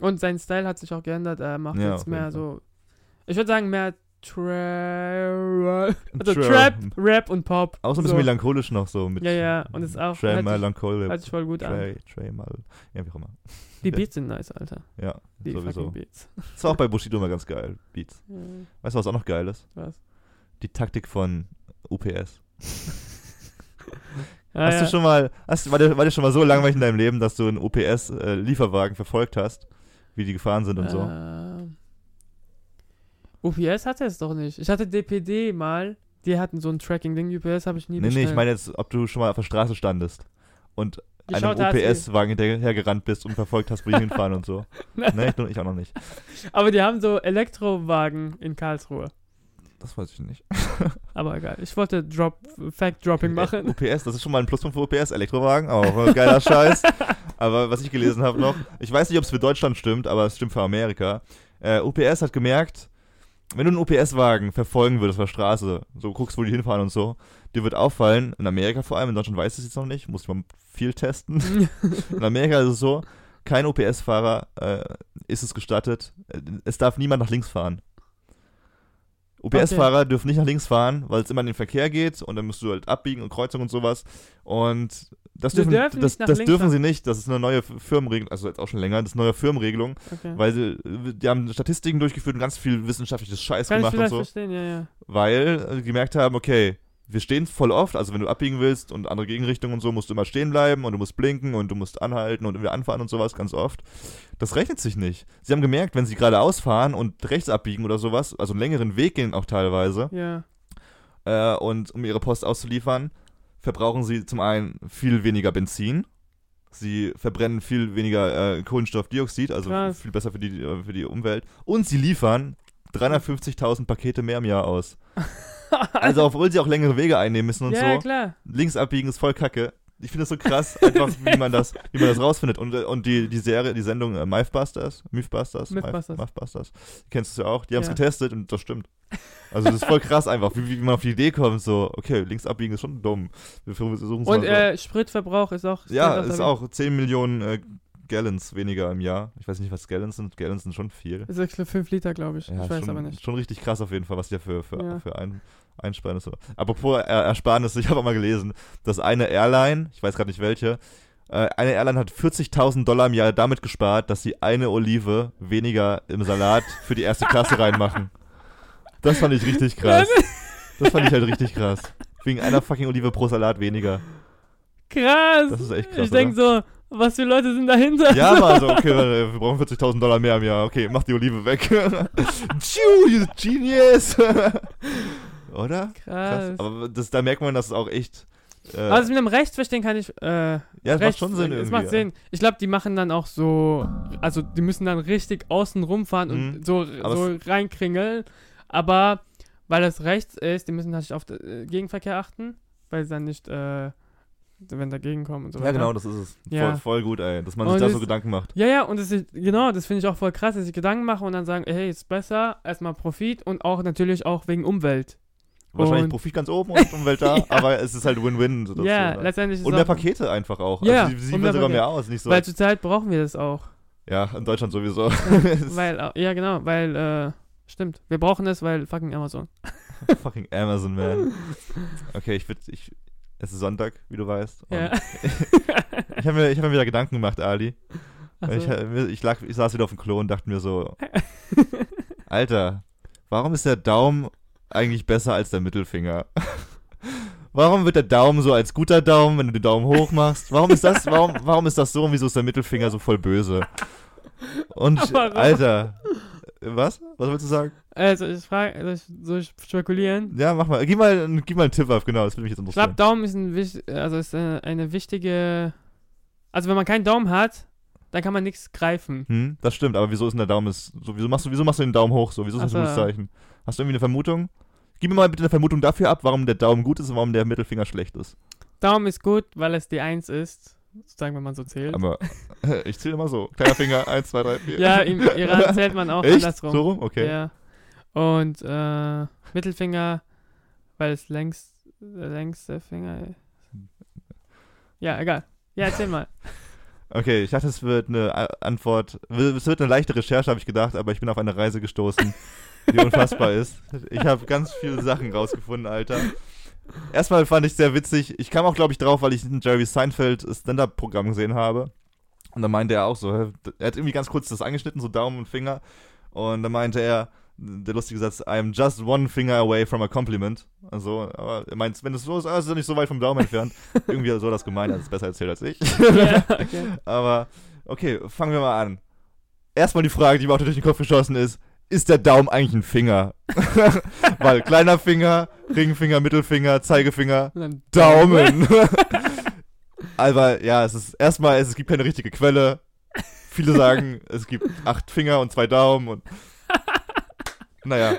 Und sein Style hat sich auch geändert. Er macht Ja, jetzt mehr so. Ich würde sagen, mehr Tra also Tra- Trap, Rap und Pop. Auch so ein bisschen so. melancholisch noch so mit Ja, ja. Und ist auch. Sich, Melancholy. hört sich voll gut an. Trey, Trey Mal. Ja, wie auch immer. Die Beats sind nice, Alter. Ja, Die sowieso. Beats. Ist auch bei Bushido immer ganz geil, Beats. Ja, Weißt du, was auch noch geil ist? was? Die Taktik von UPS. Ah, hast ja. du schon mal, hast, war, dir, war dir schon mal so langweilig in deinem Leben, dass du einen UPS-Lieferwagen verfolgt hast, wie die gefahren sind und so? Ähm, UPS hatte es doch nicht. Ich hatte DPD mal. Die hatten so ein Tracking-Ding. UPS habe ich nie Nee, nee, bestellt. ich meine jetzt, ob du schon mal auf der Straße standest und einem UPS-Wagen hinterhergerannt bist und verfolgt hast, wo die hinfahren und so. Nee, ich, ich auch noch nicht. Aber die haben so Elektrowagen in Karlsruhe. Das weiß ich nicht. Aber egal. Ich wollte Drop, Fact-Dropping machen. UPS, das ist schon mal ein Pluspunkt für UPS, Elektrowagen, auch geiler Scheiß. Aber was ich gelesen habe noch, ich weiß nicht, ob es für Deutschland stimmt, aber es stimmt für Amerika. Äh, UPS hat gemerkt, wenn du einen UPS-Wagen verfolgen würdest auf der Straße, so guckst, wo die hinfahren und so, dir wird auffallen, in Amerika vor allem, in Deutschland weiß ich es jetzt noch nicht, muss man viel testen. In Amerika ist es so, kein OPS-Fahrer äh, ist es gestattet, äh, es darf niemand nach links fahren. OPS-Fahrer dürfen nicht nach links fahren, weil es immer in den Verkehr geht und dann musst du halt abbiegen und Kreuzung und sowas. Und das Sie dürfen, dürfen das, das dürfen fahren. sie nicht. Das ist eine neue Firmenregelung, also jetzt auch schon länger, das ist eine neue Firmenregelung, Okay. weil sie, die haben Statistiken durchgeführt und ganz viel wissenschaftliches Scheiß Kann gemacht und so verstehen, ja, ja. weil äh, gemerkt haben, okay, wir stehen voll oft, also wenn du abbiegen willst und andere Gegenrichtungen und so, musst du immer stehen bleiben und du musst blinken und du musst anhalten und irgendwie anfahren und sowas ganz oft. Das rechnet sich nicht. Sie haben gemerkt, wenn sie geradeaus fahren und rechts abbiegen oder sowas, also einen längeren Weg gehen auch teilweise, Ja. äh, und um ihre Post auszuliefern, verbrauchen sie zum einen viel weniger Benzin. Sie verbrennen viel weniger äh, Kohlenstoffdioxid, also Krass. viel besser für die, äh, für die Umwelt. Und sie liefern 350.000 Pakete mehr im Jahr aus. Also, obwohl sie auch längere Wege einnehmen müssen und ja, so. ja, klar. Links abbiegen ist voll kacke. Ich finde das so krass, einfach wie man das, wie man das rausfindet. Und, äh, und die, die Serie, die Sendung äh, Mythbusters, Mythbusters, Mythbusters. Mythbusters, kennst du ja auch, die haben es Ja. getestet und das stimmt. Also das ist voll krass einfach, wie, wie man auf die Idee kommt, so, okay, links abbiegen ist schon dumm. Wir versuchen es Und äh, Spritverbrauch ist auch. ja, steht ist auch 10 Millionen äh, Gallons weniger im Jahr. Ich weiß nicht, was Gallons sind. Gallons sind schon viel. Ist 5 Liter, glaube ich. Ja, ich weiß schon, aber nicht. schon richtig krass auf jeden Fall, was die da für, für, Ja. für ein, Einsparnisse. Apropos er Ersparnisse, ich habe auch mal gelesen, dass eine Airline, ich weiß gerade nicht welche, äh, eine Airline hat 40.000 Dollar im Jahr damit gespart, dass sie eine Olive weniger im Salat für die erste Klasse reinmachen. Das fand ich richtig krass. Das fand ich halt richtig krass. Wegen einer fucking Olive pro Salat weniger. Krass. Das ist echt krass. ich denke so, was für Leute sind dahinter? Ja, mal so, okay, wir brauchen 40.000 Dollar mehr im Jahr. Okay, mach die Olive weg. Genius. Oder? Krass. Aber das, da merkt man, dass es auch echt. Äh, Aber das mit dem Rechts verstehen kann ich. Äh, ja, es macht schon Sinn irgendwie. Es macht ja. Sinn. Ich glaube, die machen dann auch so. Also, die müssen dann richtig außen rumfahren Mhm. und so, Aber so reinkringeln. Aber weil es rechts ist, die müssen natürlich auf den äh, Gegenverkehr achten, weil sie dann nicht. Äh, wenn dagegen kommen und so Ja, weiter. genau, das ist es. Ja. Voll, voll gut, ey. Dass man Und sich da so Gedanken macht. Ja, ja, und das ist, genau, das finde ich auch voll krass, dass ich Gedanken mache und dann sagen, hey, ist besser, erstmal Profit und auch natürlich auch wegen Umwelt. Wahrscheinlich Und- Profit ganz oben und Umwelt da, aber es ist halt Win-Win. ja, ne? letztendlich ist Und mehr Pakete einfach auch. Ja, also, sie sieht man sogar mehr aus. Nicht so, Weil zurzeit brauchen wir das auch. ja, in Deutschland sowieso. weil, ja, genau, weil, äh, Stimmt. Wir brauchen es, weil fucking Amazon. Fucking Amazon, man. Okay, ich würde, ich, es ist Sonntag, wie du weißt. Ja. Ich habe mir, ich hab mir wieder Gedanken gemacht, Ali. So. Ich, ich, lag, ich saß wieder auf dem Klo und dachte mir so, Alter, warum ist der Daumen eigentlich besser als der Mittelfinger? Warum wird der Daumen so als guter Daumen, wenn du den Daumen hoch machst? Warum ist das, warum, warum ist das so und wieso ist der Mittelfinger so voll böse? Und, Warum? Alter, was? Was willst du sagen? Also, ich frage, soll ich, soll ich spekulieren? Ja, mach mal, gib mal, gib mal einen Tipp ab, genau, das würde mich jetzt Ich glaube, interessieren. Daumen ist, ein, also ist eine, eine wichtige. Also, wenn man keinen Daumen hat, dann kann man nichts greifen. Hm, das stimmt, aber wieso ist denn der Daumen ist, so, wieso machst du, wieso machst du den Daumen hoch so? Wieso ist das ein Ach gutes. Zeichen? Hast du irgendwie eine Vermutung? Gib mir mal bitte eine Vermutung dafür ab, warum der Daumen gut ist und warum der Mittelfinger schlecht ist. Daumen ist gut, weil es die Eins ist. Sozusagen, wenn man so zählt. Aber ich zähle immer so. Kleiner Finger, 1, 2, 3, 4. ja, im Iran zählt man auch Echt? andersrum. So rum? Okay. Ja. Und äh, Mittelfinger, weil es längst, der längste Finger ist. Ja, egal. Ja, erzähl mal. Okay, ich dachte, es wird eine Antwort. Es wird eine leichte Recherche, habe ich gedacht, aber ich bin auf eine Reise gestoßen, die unfassbar ist. Ich habe ganz viele Sachen rausgefunden, Alter. Erstmal fand ich sehr witzig. Ich kam auch, glaube ich, drauf, weil ich ein Jerry Seinfeld Stand-Up-Programm gesehen habe. Und da meinte er auch so, er hat irgendwie ganz kurz das angeschnitten, so Daumen und Finger. Und da meinte er, der lustige Satz, I'm just one finger away from a compliment. Also, aber er meint, wenn es so ist, ah, ist er nicht so weit vom Daumen entfernt. Irgendwie so das gemeint, er hat es besser erzählt als ich. ja, okay. Aber, okay, fangen wir mal an. Erstmal die Frage, die mir auch durch den Kopf geschossen ist, ist der Daumen eigentlich ein Finger? Weil kleiner Finger, Ringfinger, Mittelfinger, Zeigefinger, Daumen. Aber ja, es ist erstmal, es gibt keine richtige Quelle. Viele sagen, es gibt acht Finger und zwei Daumen und naja.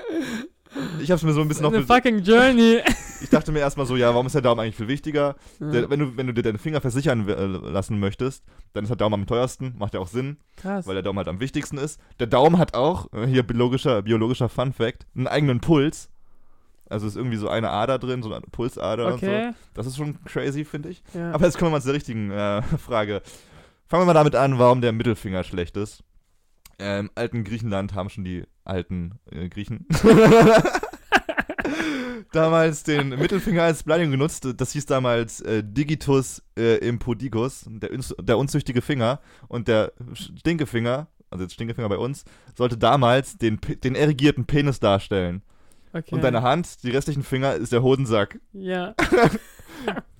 Ich hab's mir so ein bisschen noch. Eine fucking Journey. Ich dachte mir erstmal so, ja, warum ist der Daumen eigentlich viel wichtiger? Ja. Der, wenn, du, wenn du dir deine Finger versichern äh, lassen möchtest, dann ist der Daumen am teuersten, macht ja auch Sinn, Krass. weil der Daumen halt am wichtigsten ist. Der Daumen hat auch, äh, hier biologischer, biologischer Fun Fact, einen eigenen Puls. Also ist irgendwie so eine Ader drin, so eine Pulsader und so. Okay. Das ist schon crazy, finde ich. Ja. Aber jetzt kommen wir mal zu der richtigen äh, Frage. Fangen wir mal damit an, warum der Mittelfinger schlecht ist. Äh, Im alten Griechenland haben schon die alten äh, Griechen damals den Mittelfinger als Beleidigung genutzt. Das hieß damals äh, Digitus äh, impudicus, der, der unzüchtige Finger. Und der Stinkefinger, also der Stinkefinger bei uns, sollte damals den, den erigierten Penis darstellen. okay. Und deine Hand, die restlichen Finger, ist der Hodensack. Ja.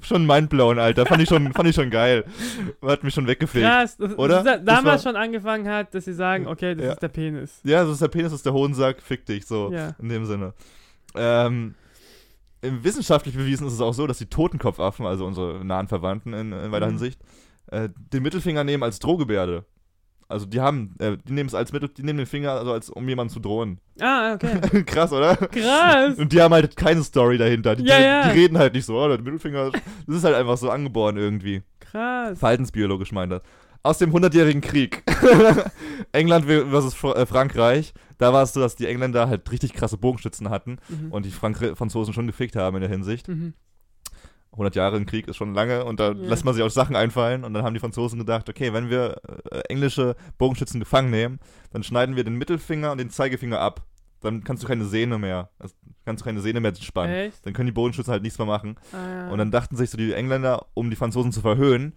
Schon mindblown, Alter. Fand ich schon, fand ich schon geil. Hat mich schon weggefegt. Krass. Das, Oder? Das, Das damals war- schon angefangen hat, dass sie sagen, okay, das Ja. ist der Penis. Ja, das ist der Penis, das ist der Hodensack, fick dich, so. Ja. In dem Sinne. Ähm, im wissenschaftlich bewiesen ist es auch so, dass die Totenkopfaffen, also unsere nahen Verwandten in, in weiter Mhm. Hinsicht, äh, den Mittelfinger nehmen als Drohgebärde. Also die haben, äh, die nehmen es als Mittel, die nehmen den Finger, also als um jemanden zu drohen. Ah, okay. Krass, oder? Krass. Und die haben halt keine Story dahinter. Die, Ja, die, ja. die reden halt nicht so, oh, der Mittelfinger, das ist halt einfach so angeboren irgendwie. Krass. Verhaltensbiologisch meint er. Aus dem Hundertjährigen Krieg. England versus Fr äh, Frankreich. Da war es so, dass die Engländer halt richtig krasse Bogenschützen hatten Mhm. und die Frank Franzosen schon gefickt haben in der Hinsicht. Mhm. 100 Jahre im Krieg ist schon lange und da Ja. lässt man sich auch Sachen einfallen und dann haben die Franzosen gedacht, okay, wenn wir äh, englische Bogenschützen gefangen nehmen, dann schneiden wir den Mittelfinger und den Zeigefinger ab. Dann kannst du keine Sehne mehr, also kannst du keine Sehne mehr spannen. Echt? Dann können die Bogenschützen halt nichts mehr machen. Ah, ja. Und dann dachten sich so die Engländer, um die Franzosen zu verhöhnen,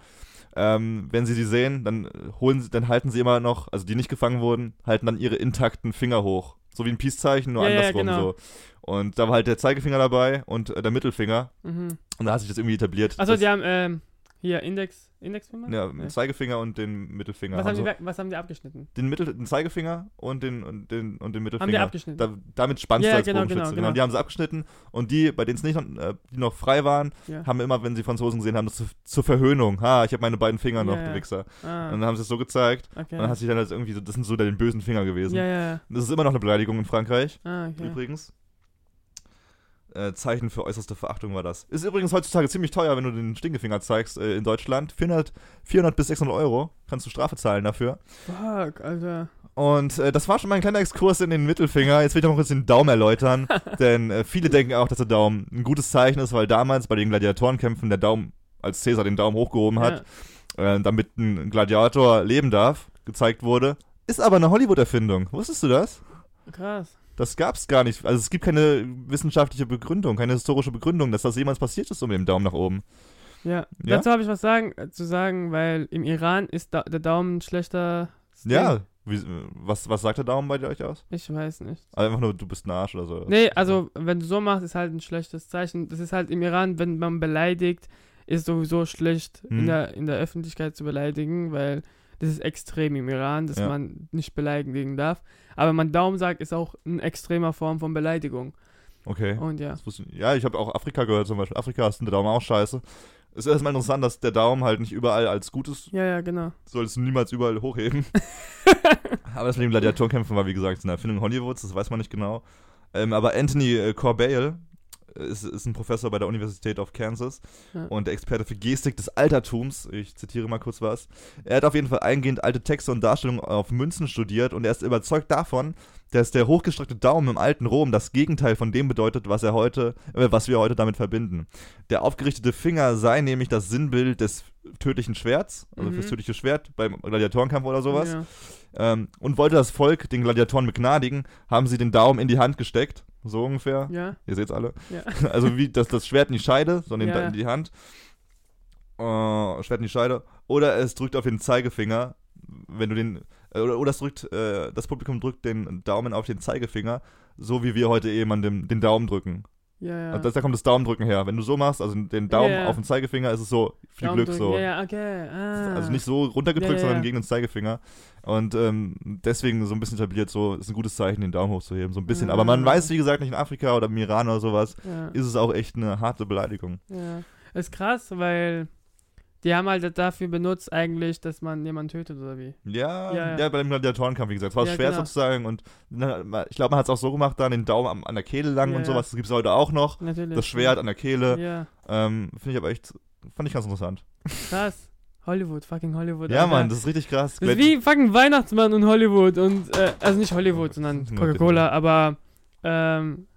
ähm, wenn sie die sehen, dann holen sie, dann halten sie immer noch, also die nicht gefangen wurden, halten dann ihre intakten Finger hoch. So wie ein Peace-Zeichen, nur Ja, ja, andersrum genau. so. Und da war halt der Zeigefinger dabei und äh, der Mittelfinger. Mhm. Und da hat sich das irgendwie etabliert. Achso, die haben, ähm, hier, Index, Indexfinger? ja, Nee. Zeigefinger und den Mittelfinger. Was haben die, so, weg- was haben die abgeschnitten? den, Mittel, den Zeigefinger und den, und den, und den Mittelfinger. Haben die abgeschnitten? Da, damit spannst Ja, du als genau, Bogenschütze. genau, Genau, genau. Die haben sie abgeschnitten und die, bei denen es nicht, noch- äh, die noch frei waren, ja. haben immer, wenn sie Franzosen gesehen haben, das zu, zur Verhöhnung. Ha, ich habe meine beiden Finger noch, Ja, du. Wichser. ah, Und dann haben sie es so gezeigt. okay. Und dann hat sich dann als irgendwie so, das sind so deine bösen Finger gewesen. ja, ja. Das ist immer noch eine Beleidigung in Frankreich, Ah, okay. übrigens. Äh, Zeichen für äußerste Verachtung war das. Ist übrigens heutzutage ziemlich teuer, wenn du den Stinkefinger zeigst äh, in Deutschland. 400, 400 bis 600 Euro kannst du Strafe zahlen dafür. Fuck, Alter. Und äh, das war schon mal ein kleiner Exkurs in den Mittelfinger. Jetzt will ich noch mal kurz den Daumen erläutern. denn äh, viele denken auch, dass der Daumen ein gutes Zeichen ist, weil damals bei den Gladiatorenkämpfen der Daumen, als Cäsar den Daumen hochgehoben hat, äh, damit ein Gladiator leben darf, gezeigt wurde. Ist aber eine Hollywood-Erfindung. Wusstest du das? Ja, krass. Das gab's gar nicht. Also es gibt keine wissenschaftliche Begründung, keine historische Begründung, dass das jemals passiert ist um den Daumen nach oben. Ja, Ja? dazu habe ich was sagen, äh, zu sagen, weil im Iran ist da, der Daumen ein schlechter. Ja. Wie, was, was sagt der Daumen bei euch aus? Ich weiß nicht. Also einfach nur, du bist ein Arsch oder so. Nee, also wenn du so machst, ist halt ein schlechtes Zeichen. Das ist halt im Iran, wenn man beleidigt, ist sowieso schlecht Mhm. in, der, in der Öffentlichkeit zu beleidigen, weil das ist extrem im Iran, dass Ja. man nicht beleidigen darf. Aber man Daumen sagt, ist auch eine extremer Form von Beleidigung. Okay. Und ja. Ich. Ja, ich habe auch Afrika gehört zum Beispiel. Afrika ist der Daumen auch scheiße. Es ist erstmal interessant, dass der Daumen halt nicht überall als Gutes, Ja, ja, genau. solltest du niemals überall hochheben. aber das mit den Gladiatorenkämpfen war, wie gesagt, eine Erfindung Hollywoods, das weiß man nicht genau. Ähm, aber Anthony äh, Corbeil ist, ist ein Professor bei der Universität of Kansas Ja. und der Experte für Gestik des Altertums. Ich zitiere mal kurz was. Er hat auf jeden Fall eingehend alte Texte und Darstellungen auf Münzen studiert und er ist überzeugt davon, dass der hochgestreckte Daumen im alten Rom das Gegenteil von dem bedeutet, was er heute, äh, was wir heute damit verbinden. Der aufgerichtete Finger sei nämlich das Sinnbild des tödlichen Schwerts, also Mhm. fürs tödliche Schwert beim Gladiatorenkampf oder sowas. Ja. Ähm, und wollte das Volk den Gladiatoren begnadigen, haben sie den Daumen in die Hand gesteckt, so ungefähr. ja, Ihr seht's alle. ja. Also wie das, das Schwert in die Scheide, sondern Ja. in die Hand. Äh, Schwert in die Scheide. Oder es drückt auf den Zeigefinger, wenn du den. äh, Oder, oder es drückt, äh, das Publikum drückt den Daumen auf den Zeigefinger, so wie wir heute jemandem den Daumen drücken. Ja, ja. Also da kommt das Daumendrücken her. Wenn du so machst, also den Daumen Ja, ja. auf den Zeigefinger, ist es so viel Glück so. Ja, okay. Ah. Also nicht so runtergedrückt, sondern gegen den Zeigefinger. Und ähm, deswegen so ein bisschen etabliert, so ist ein gutes Zeichen, den Daumen hochzuheben, so ein bisschen. Aber man Ah. weiß, wie gesagt, nicht in Afrika oder im Iran oder sowas, ist es auch echt eine harte Beleidigung. Ja, ist krass, weil die haben halt dafür benutzt eigentlich, dass man jemanden tötet oder wie. Ja, Ja, ja, ja. bei dem Gladiatorenkampf, wie gesagt. Es war Ja, schwer genau. sozusagen und na, ich glaube, man hat es auch so gemacht, dann den Daumen am, an der Kehle lang und sowas. Das gibt es heute auch noch. Natürlich. Das Schwert an der Kehle. Ja, Ähm, Finde ich aber echt, fand ich ganz interessant. krass. Hollywood, fucking Hollywood. ja, Alter. Mann, das ist richtig krass. Das ist wie fucking Weihnachtsmann und Hollywood und, äh, also nicht Hollywood, sondern Ja, Coca-Cola, aber, ähm,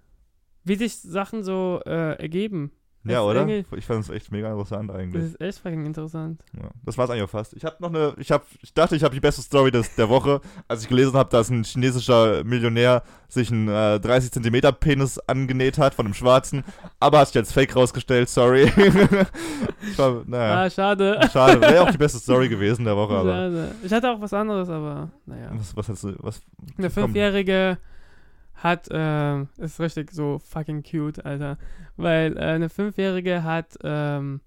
wie sich Sachen so äh, ergeben. Ja, das oder? Ich fand es echt mega interessant Das eigentlich. ist echt fucking interessant. Ja, das war's eigentlich auch fast. Ich habe noch eine, ich habe, ich dachte, ich habe die beste Story des, der Woche, als ich gelesen habe, dass ein chinesischer Millionär sich einen äh, 30 Zentimeter Penis angenäht hat von einem Schwarzen, aber hat sich als Fake rausgestellt. Sorry. war, naja. Ah, schade. Schade, wäre auch die beste Story gewesen der Woche, aber. Schade. Ich hatte auch was anderes, aber naja. Was, was hast du, was? Eine Komm. Fünfjährige hat, ähm, ist richtig so fucking cute, Alter. Weil äh, eine Fünfjährige hat, ähm,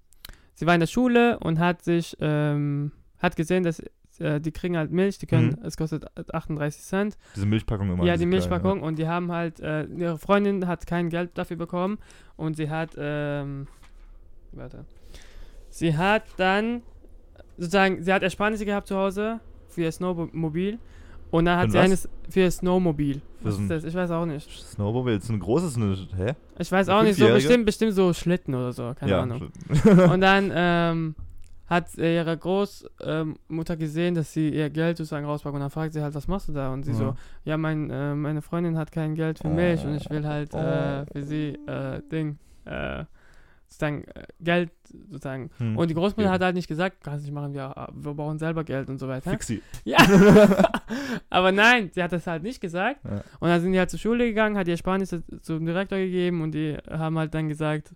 sie war in der Schule und hat sich, ähm, hat gesehen, dass äh, die kriegen halt Milch, die können, Mhm. es kostet 38 Cent. Diese Milchpackung immer. ja, die Milchpackung und die haben halt, äh, ihre Freundin hat kein Geld dafür bekommen und sie hat, ähm, warte, sie hat dann, sozusagen, sie hat Ersparnisse gehabt zu Hause für ihr Snowmobil und dann hat sie was? eines, für Snowmobil. Was ist das? Ich weiß auch nicht. Ja. Snowmobile, ist ein großes, eine, hä? Ich weiß auch nicht, so bestimmt, bestimmt so Schlitten oder so, keine ja. Ahnung. Und dann ähm, hat ihre Großmutter gesehen, dass sie ihr Geld sozusagen rauspackt und dann fragt sie halt, was machst du da? Und sie so, ja, mein, äh, meine Freundin hat kein Geld für Milch und ich will halt äh, für sie äh, Ding, äh, sozusagen äh, Geld sozusagen. Hm. Und die Großmutter Ja. hat halt nicht gesagt, kannst nicht machen, wir, wir brauchen selber Geld und so weiter. Fixi. Ja. Aber nein, sie hat das halt nicht gesagt. Ja. Und dann sind die halt zur Schule gegangen, hat ihr Sparnisse zum Direktor gegeben und die haben halt dann gesagt,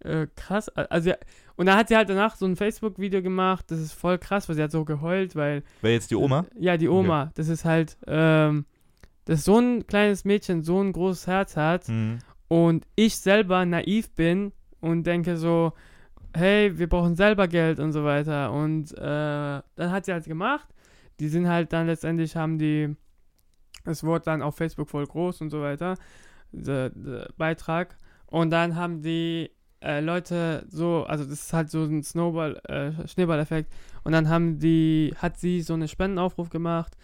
äh, krass, also ja, und dann hat sie halt danach so ein Facebook-Video gemacht, das ist voll krass, weil sie hat so geheult, weil Wer jetzt die Oma? ja, die Oma, das ist halt, ähm, dass so ein kleines Mädchen so ein großes Herz hat Hm. und ich selber naiv bin und denke so, hey, wir brauchen selber Geld und so weiter. Und äh, dann hat sie halt gemacht. Die sind halt dann letztendlich, haben die, es wurde dann auf Facebook voll groß und so weiter, der, der Beitrag. Und dann haben die äh, Leute so, also das ist halt so ein Snowball, äh, Schneeball-Effekt. Und dann haben die, hat sie so einen Spendenaufruf gemacht,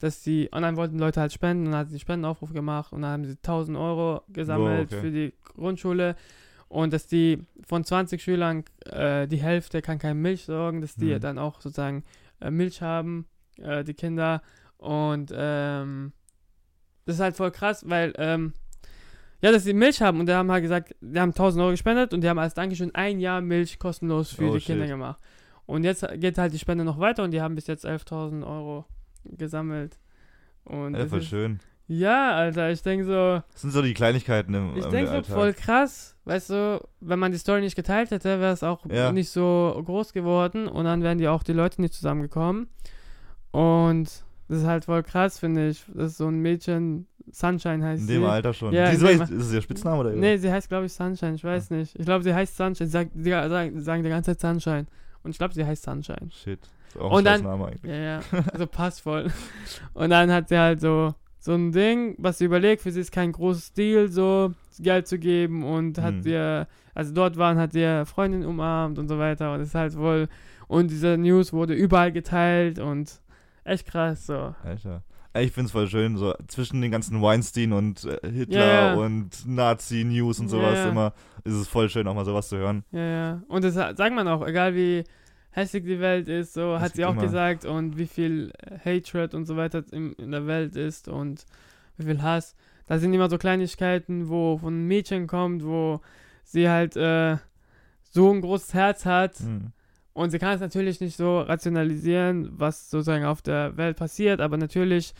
dass sie, und dann wollten Leute halt spenden und dann hat sie einen Spendenaufruf gemacht und dann haben sie 1000 Euro gesammelt Wow, okay. für die Grundschule. Und dass die von 20 Schülern, äh, die Hälfte kann keine Milch sorgen, dass die Mhm. dann auch sozusagen äh, Milch haben, äh, die Kinder. Und ähm, das ist halt voll krass, weil, ähm, ja, dass sie Milch haben und die haben halt gesagt, die haben 1000 Euro gespendet und die haben als Dankeschön ein Jahr Milch kostenlos für Oh, die shit. Kinder gemacht. Und jetzt geht halt die Spende noch weiter und die haben bis jetzt 11.000 Euro gesammelt. Und Ja, das voll ist, schön. Ja, Alter, ich denke so, Das sind so die Kleinigkeiten im, ich denke so Alltag. voll krass, weißt du, wenn man die Story nicht geteilt hätte, wäre es auch Ja. nicht so groß geworden und dann wären die auch die Leute nicht zusammengekommen. Und das ist halt voll krass, finde ich. Das ist so ein Mädchen, Sunshine heißt In sie. dem Alter schon. Ja, in ist, ist es ihr Spitzname oder? Nee, sie heißt, glaube ich, Sunshine, ich weiß nicht. Ich glaube, sie heißt Sunshine. Sie sagt, die sagen, sagen die ganze Zeit Sunshine. Und ich glaube, sie heißt Sunshine. Shit. Ist auch Und ein dann- Name eigentlich. Ja, ja. Also passt voll. Und dann hat sie halt so, so ein Ding, was sie überlegt, für sie ist kein großes Deal, so Geld zu geben und hat Hm. ihr, also dort waren, hat ihr Freundin umarmt und so weiter und ist halt wohl, und diese News wurde überall geteilt und echt krass, so. Alter. Ich find's voll schön, so zwischen den ganzen Weinstein und äh, Hitler ja. und Nazi-News und sowas ja. immer, ist es voll schön, auch mal sowas zu hören. Ja, ja. Und das sagt man auch, egal wie hässlich die Welt ist, so hat Hässlich sie auch immer. gesagt und wie viel Hatred und so weiter in, in der Welt ist und wie viel Hass. Da sind immer so Kleinigkeiten, wo von einem Mädchen kommt, wo sie halt äh, so ein großes Herz hat Hm. und sie kann es natürlich nicht so rationalisieren, was sozusagen auf der Welt passiert, aber natürlich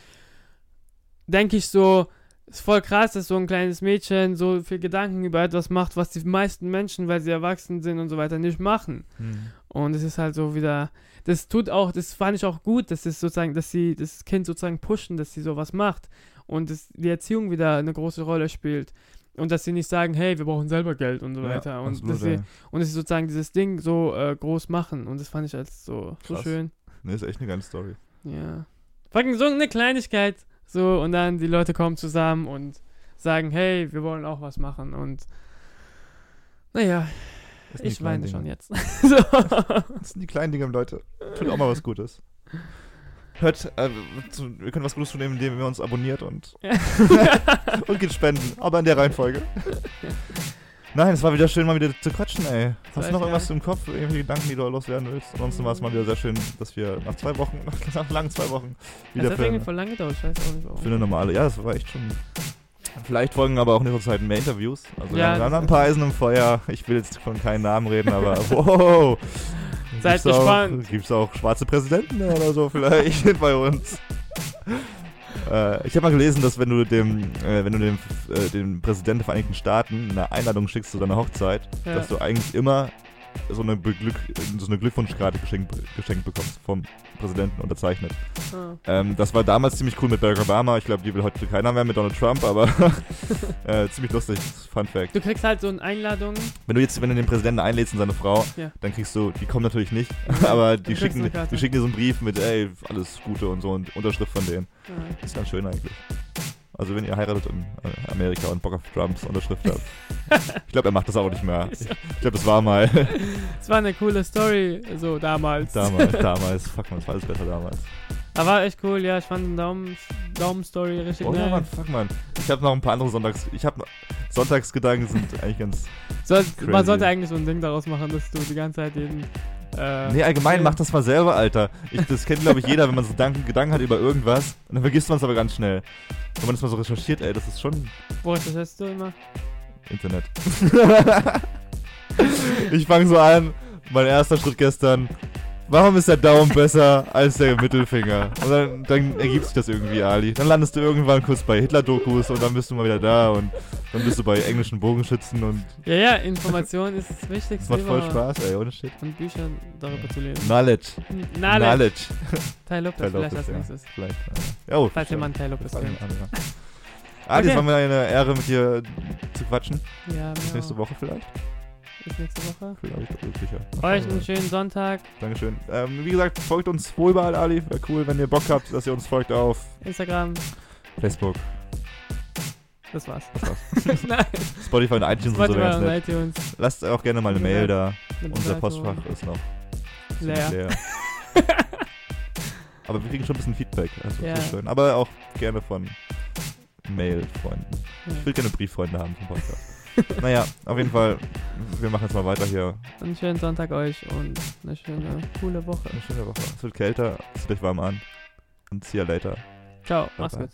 denke ich so, ist voll krass, dass so ein kleines Mädchen so viel Gedanken über etwas macht, was die meisten Menschen, weil sie erwachsen sind und so weiter, nicht machen. Hm. Und es ist halt so wieder, das tut auch, das fand ich auch gut, dass es sozusagen, dass sie das Kind sozusagen pushen, dass sie sowas macht und dass die Erziehung wieder eine große Rolle spielt. Und dass sie nicht sagen, hey, wir brauchen selber Geld und so weiter. Ja, und, dass sie, und dass sie sozusagen dieses Ding so äh, groß machen. Und das fand ich als so, so schön. Nee, ist echt eine geile Story. Ja. Fucking so eine Kleinigkeit. So, und dann die Leute kommen zusammen und sagen, hey, wir wollen auch was machen. Und naja, ich weine Dinge. schon jetzt. so. Das sind die kleinen Dinge, Leute. Tut auch mal was Gutes. Hört, äh, zu, wir können was Gutes tun, indem ihr uns abonniert und, und geht spenden. Aber in der Reihenfolge. Nein, es war wieder schön, mal wieder zu quatschen, ey. Hast war du noch irgendwas im Kopf? Irgendwelche Gedanken, die du loswerden willst? Ansonsten war es mal wieder sehr schön, dass wir nach zwei Wochen, nach langen zwei Wochen, Das wieder hat für, irgendwie voll lange gedauert, ich weiß auch nicht warum. für eine normale. Ja, das war echt schon. Vielleicht folgen aber auch in nächster Zeit mehr Interviews. Also Ja, wir haben ein paar Eisen im Feuer. Ich will jetzt von keinen Namen reden, aber wow. Seid Gibt's gespannt. Auch, gibt's auch schwarze Präsidenten oder so vielleicht bei uns? Äh, ich habe mal gelesen, dass wenn du dem, äh, wenn du dem, äh, dem Präsidenten der Vereinigten Staaten eine Einladung schickst zu deiner Hochzeit, Ja. dass du eigentlich immer so eine, Beglück so eine Glückwunschkarte geschenkt, geschenkt bekommst vom Präsidenten unterzeichnet. Ah. Ähm, das war damals ziemlich cool mit Barack Obama. Ich glaube, die will heute keiner mehr mit Donald Trump, aber äh, ziemlich lustig. Fun Fact. Du kriegst halt so eine Einladung. Wenn du jetzt, wenn du den Präsidenten einlädst und seine Frau, Ja. dann kriegst du, die kommen natürlich nicht, aber die schicken, die schicken dir so einen Brief mit, ey, alles Gute und so und Unterschrift von denen. Ah. Ist ganz schön eigentlich. Also wenn ihr heiratet in äh, Amerika und Bock auf Trumps Unterschrift habt. ich glaube, er macht das auch nicht mehr. Ich, glaube, das war mal Es war eine coole Story, so damals. damals, damals. Fuck man, das war alles besser damals. Aber war echt cool, ja, ich fand den Daumen, Daumen-Story richtig Oh nice. Mann, fuck man. Ich habe noch ein paar andere Sonntags... Ich habe... Sonntagsgedanken sind eigentlich ganz... So, man sollte eigentlich so ein Ding daraus machen, dass du die ganze Zeit jeden. Äh, Nee, allgemein, mach das mal selber, Alter. Ich, das kennt, glaube ich, jeder, wenn man so Gedanken, Gedanken hat über irgendwas und dann vergisst man es aber ganz schnell. Wenn man das mal so recherchiert, ey, das ist schon Wo recherchierst du immer? Internet. ich fange so an, mein erster Schritt gestern. Warum ist der Daumen besser als der Mittelfinger? Und dann, dann ergibt sich das irgendwie, Ali. Dann landest du irgendwann kurz bei Hitler-Dokus und dann bist du mal wieder da und dann bist du bei englischen Bogenschützen und Ja, ja, Information ist das Wichtigste. macht voll. Spaß, ey, ohne Shit. Und Bücher darüber zu lesen. Knowledge. Knowledge. Ty Lopez, Ty vielleicht Lopez, als ja. nächstes. Vielleicht. Ja, oh, Falls jemand Ty Lopez kennt. Ali, es war mir eine Ehre, mit dir zu quatschen. Ja, Bis nächste. Woche vielleicht. Bis nächste Woche. Vielleicht, sicher. Euch einen schönen Sonntag. Dankeschön. Ähm, wie gesagt, folgt uns wo überall, Ali. Wäre cool, wenn ihr Bock habt, dass ihr uns folgt auf Instagram. Facebook, Das war's. das war's. Nein. Spotify und iTunes und so Spotify ganz und nett. iTunes. Lasst auch gerne mal eine. Mail da. Eine Unser. Postfach ist noch Leer. leer. Aber wir kriegen schon ein bisschen Feedback. Also Ja. schön. Aber auch gerne von Mail-Freunden. Ja. Ich will gerne Brieffreunde haben vom Podcast. naja, auf jeden Fall, wir machen jetzt mal weiter hier. Einen schönen Sonntag euch und eine schöne, coole Woche. Eine schöne Woche. Es wird kälter, zieht euch warm an. Und see you later. Ciao, Bye, mach's gut.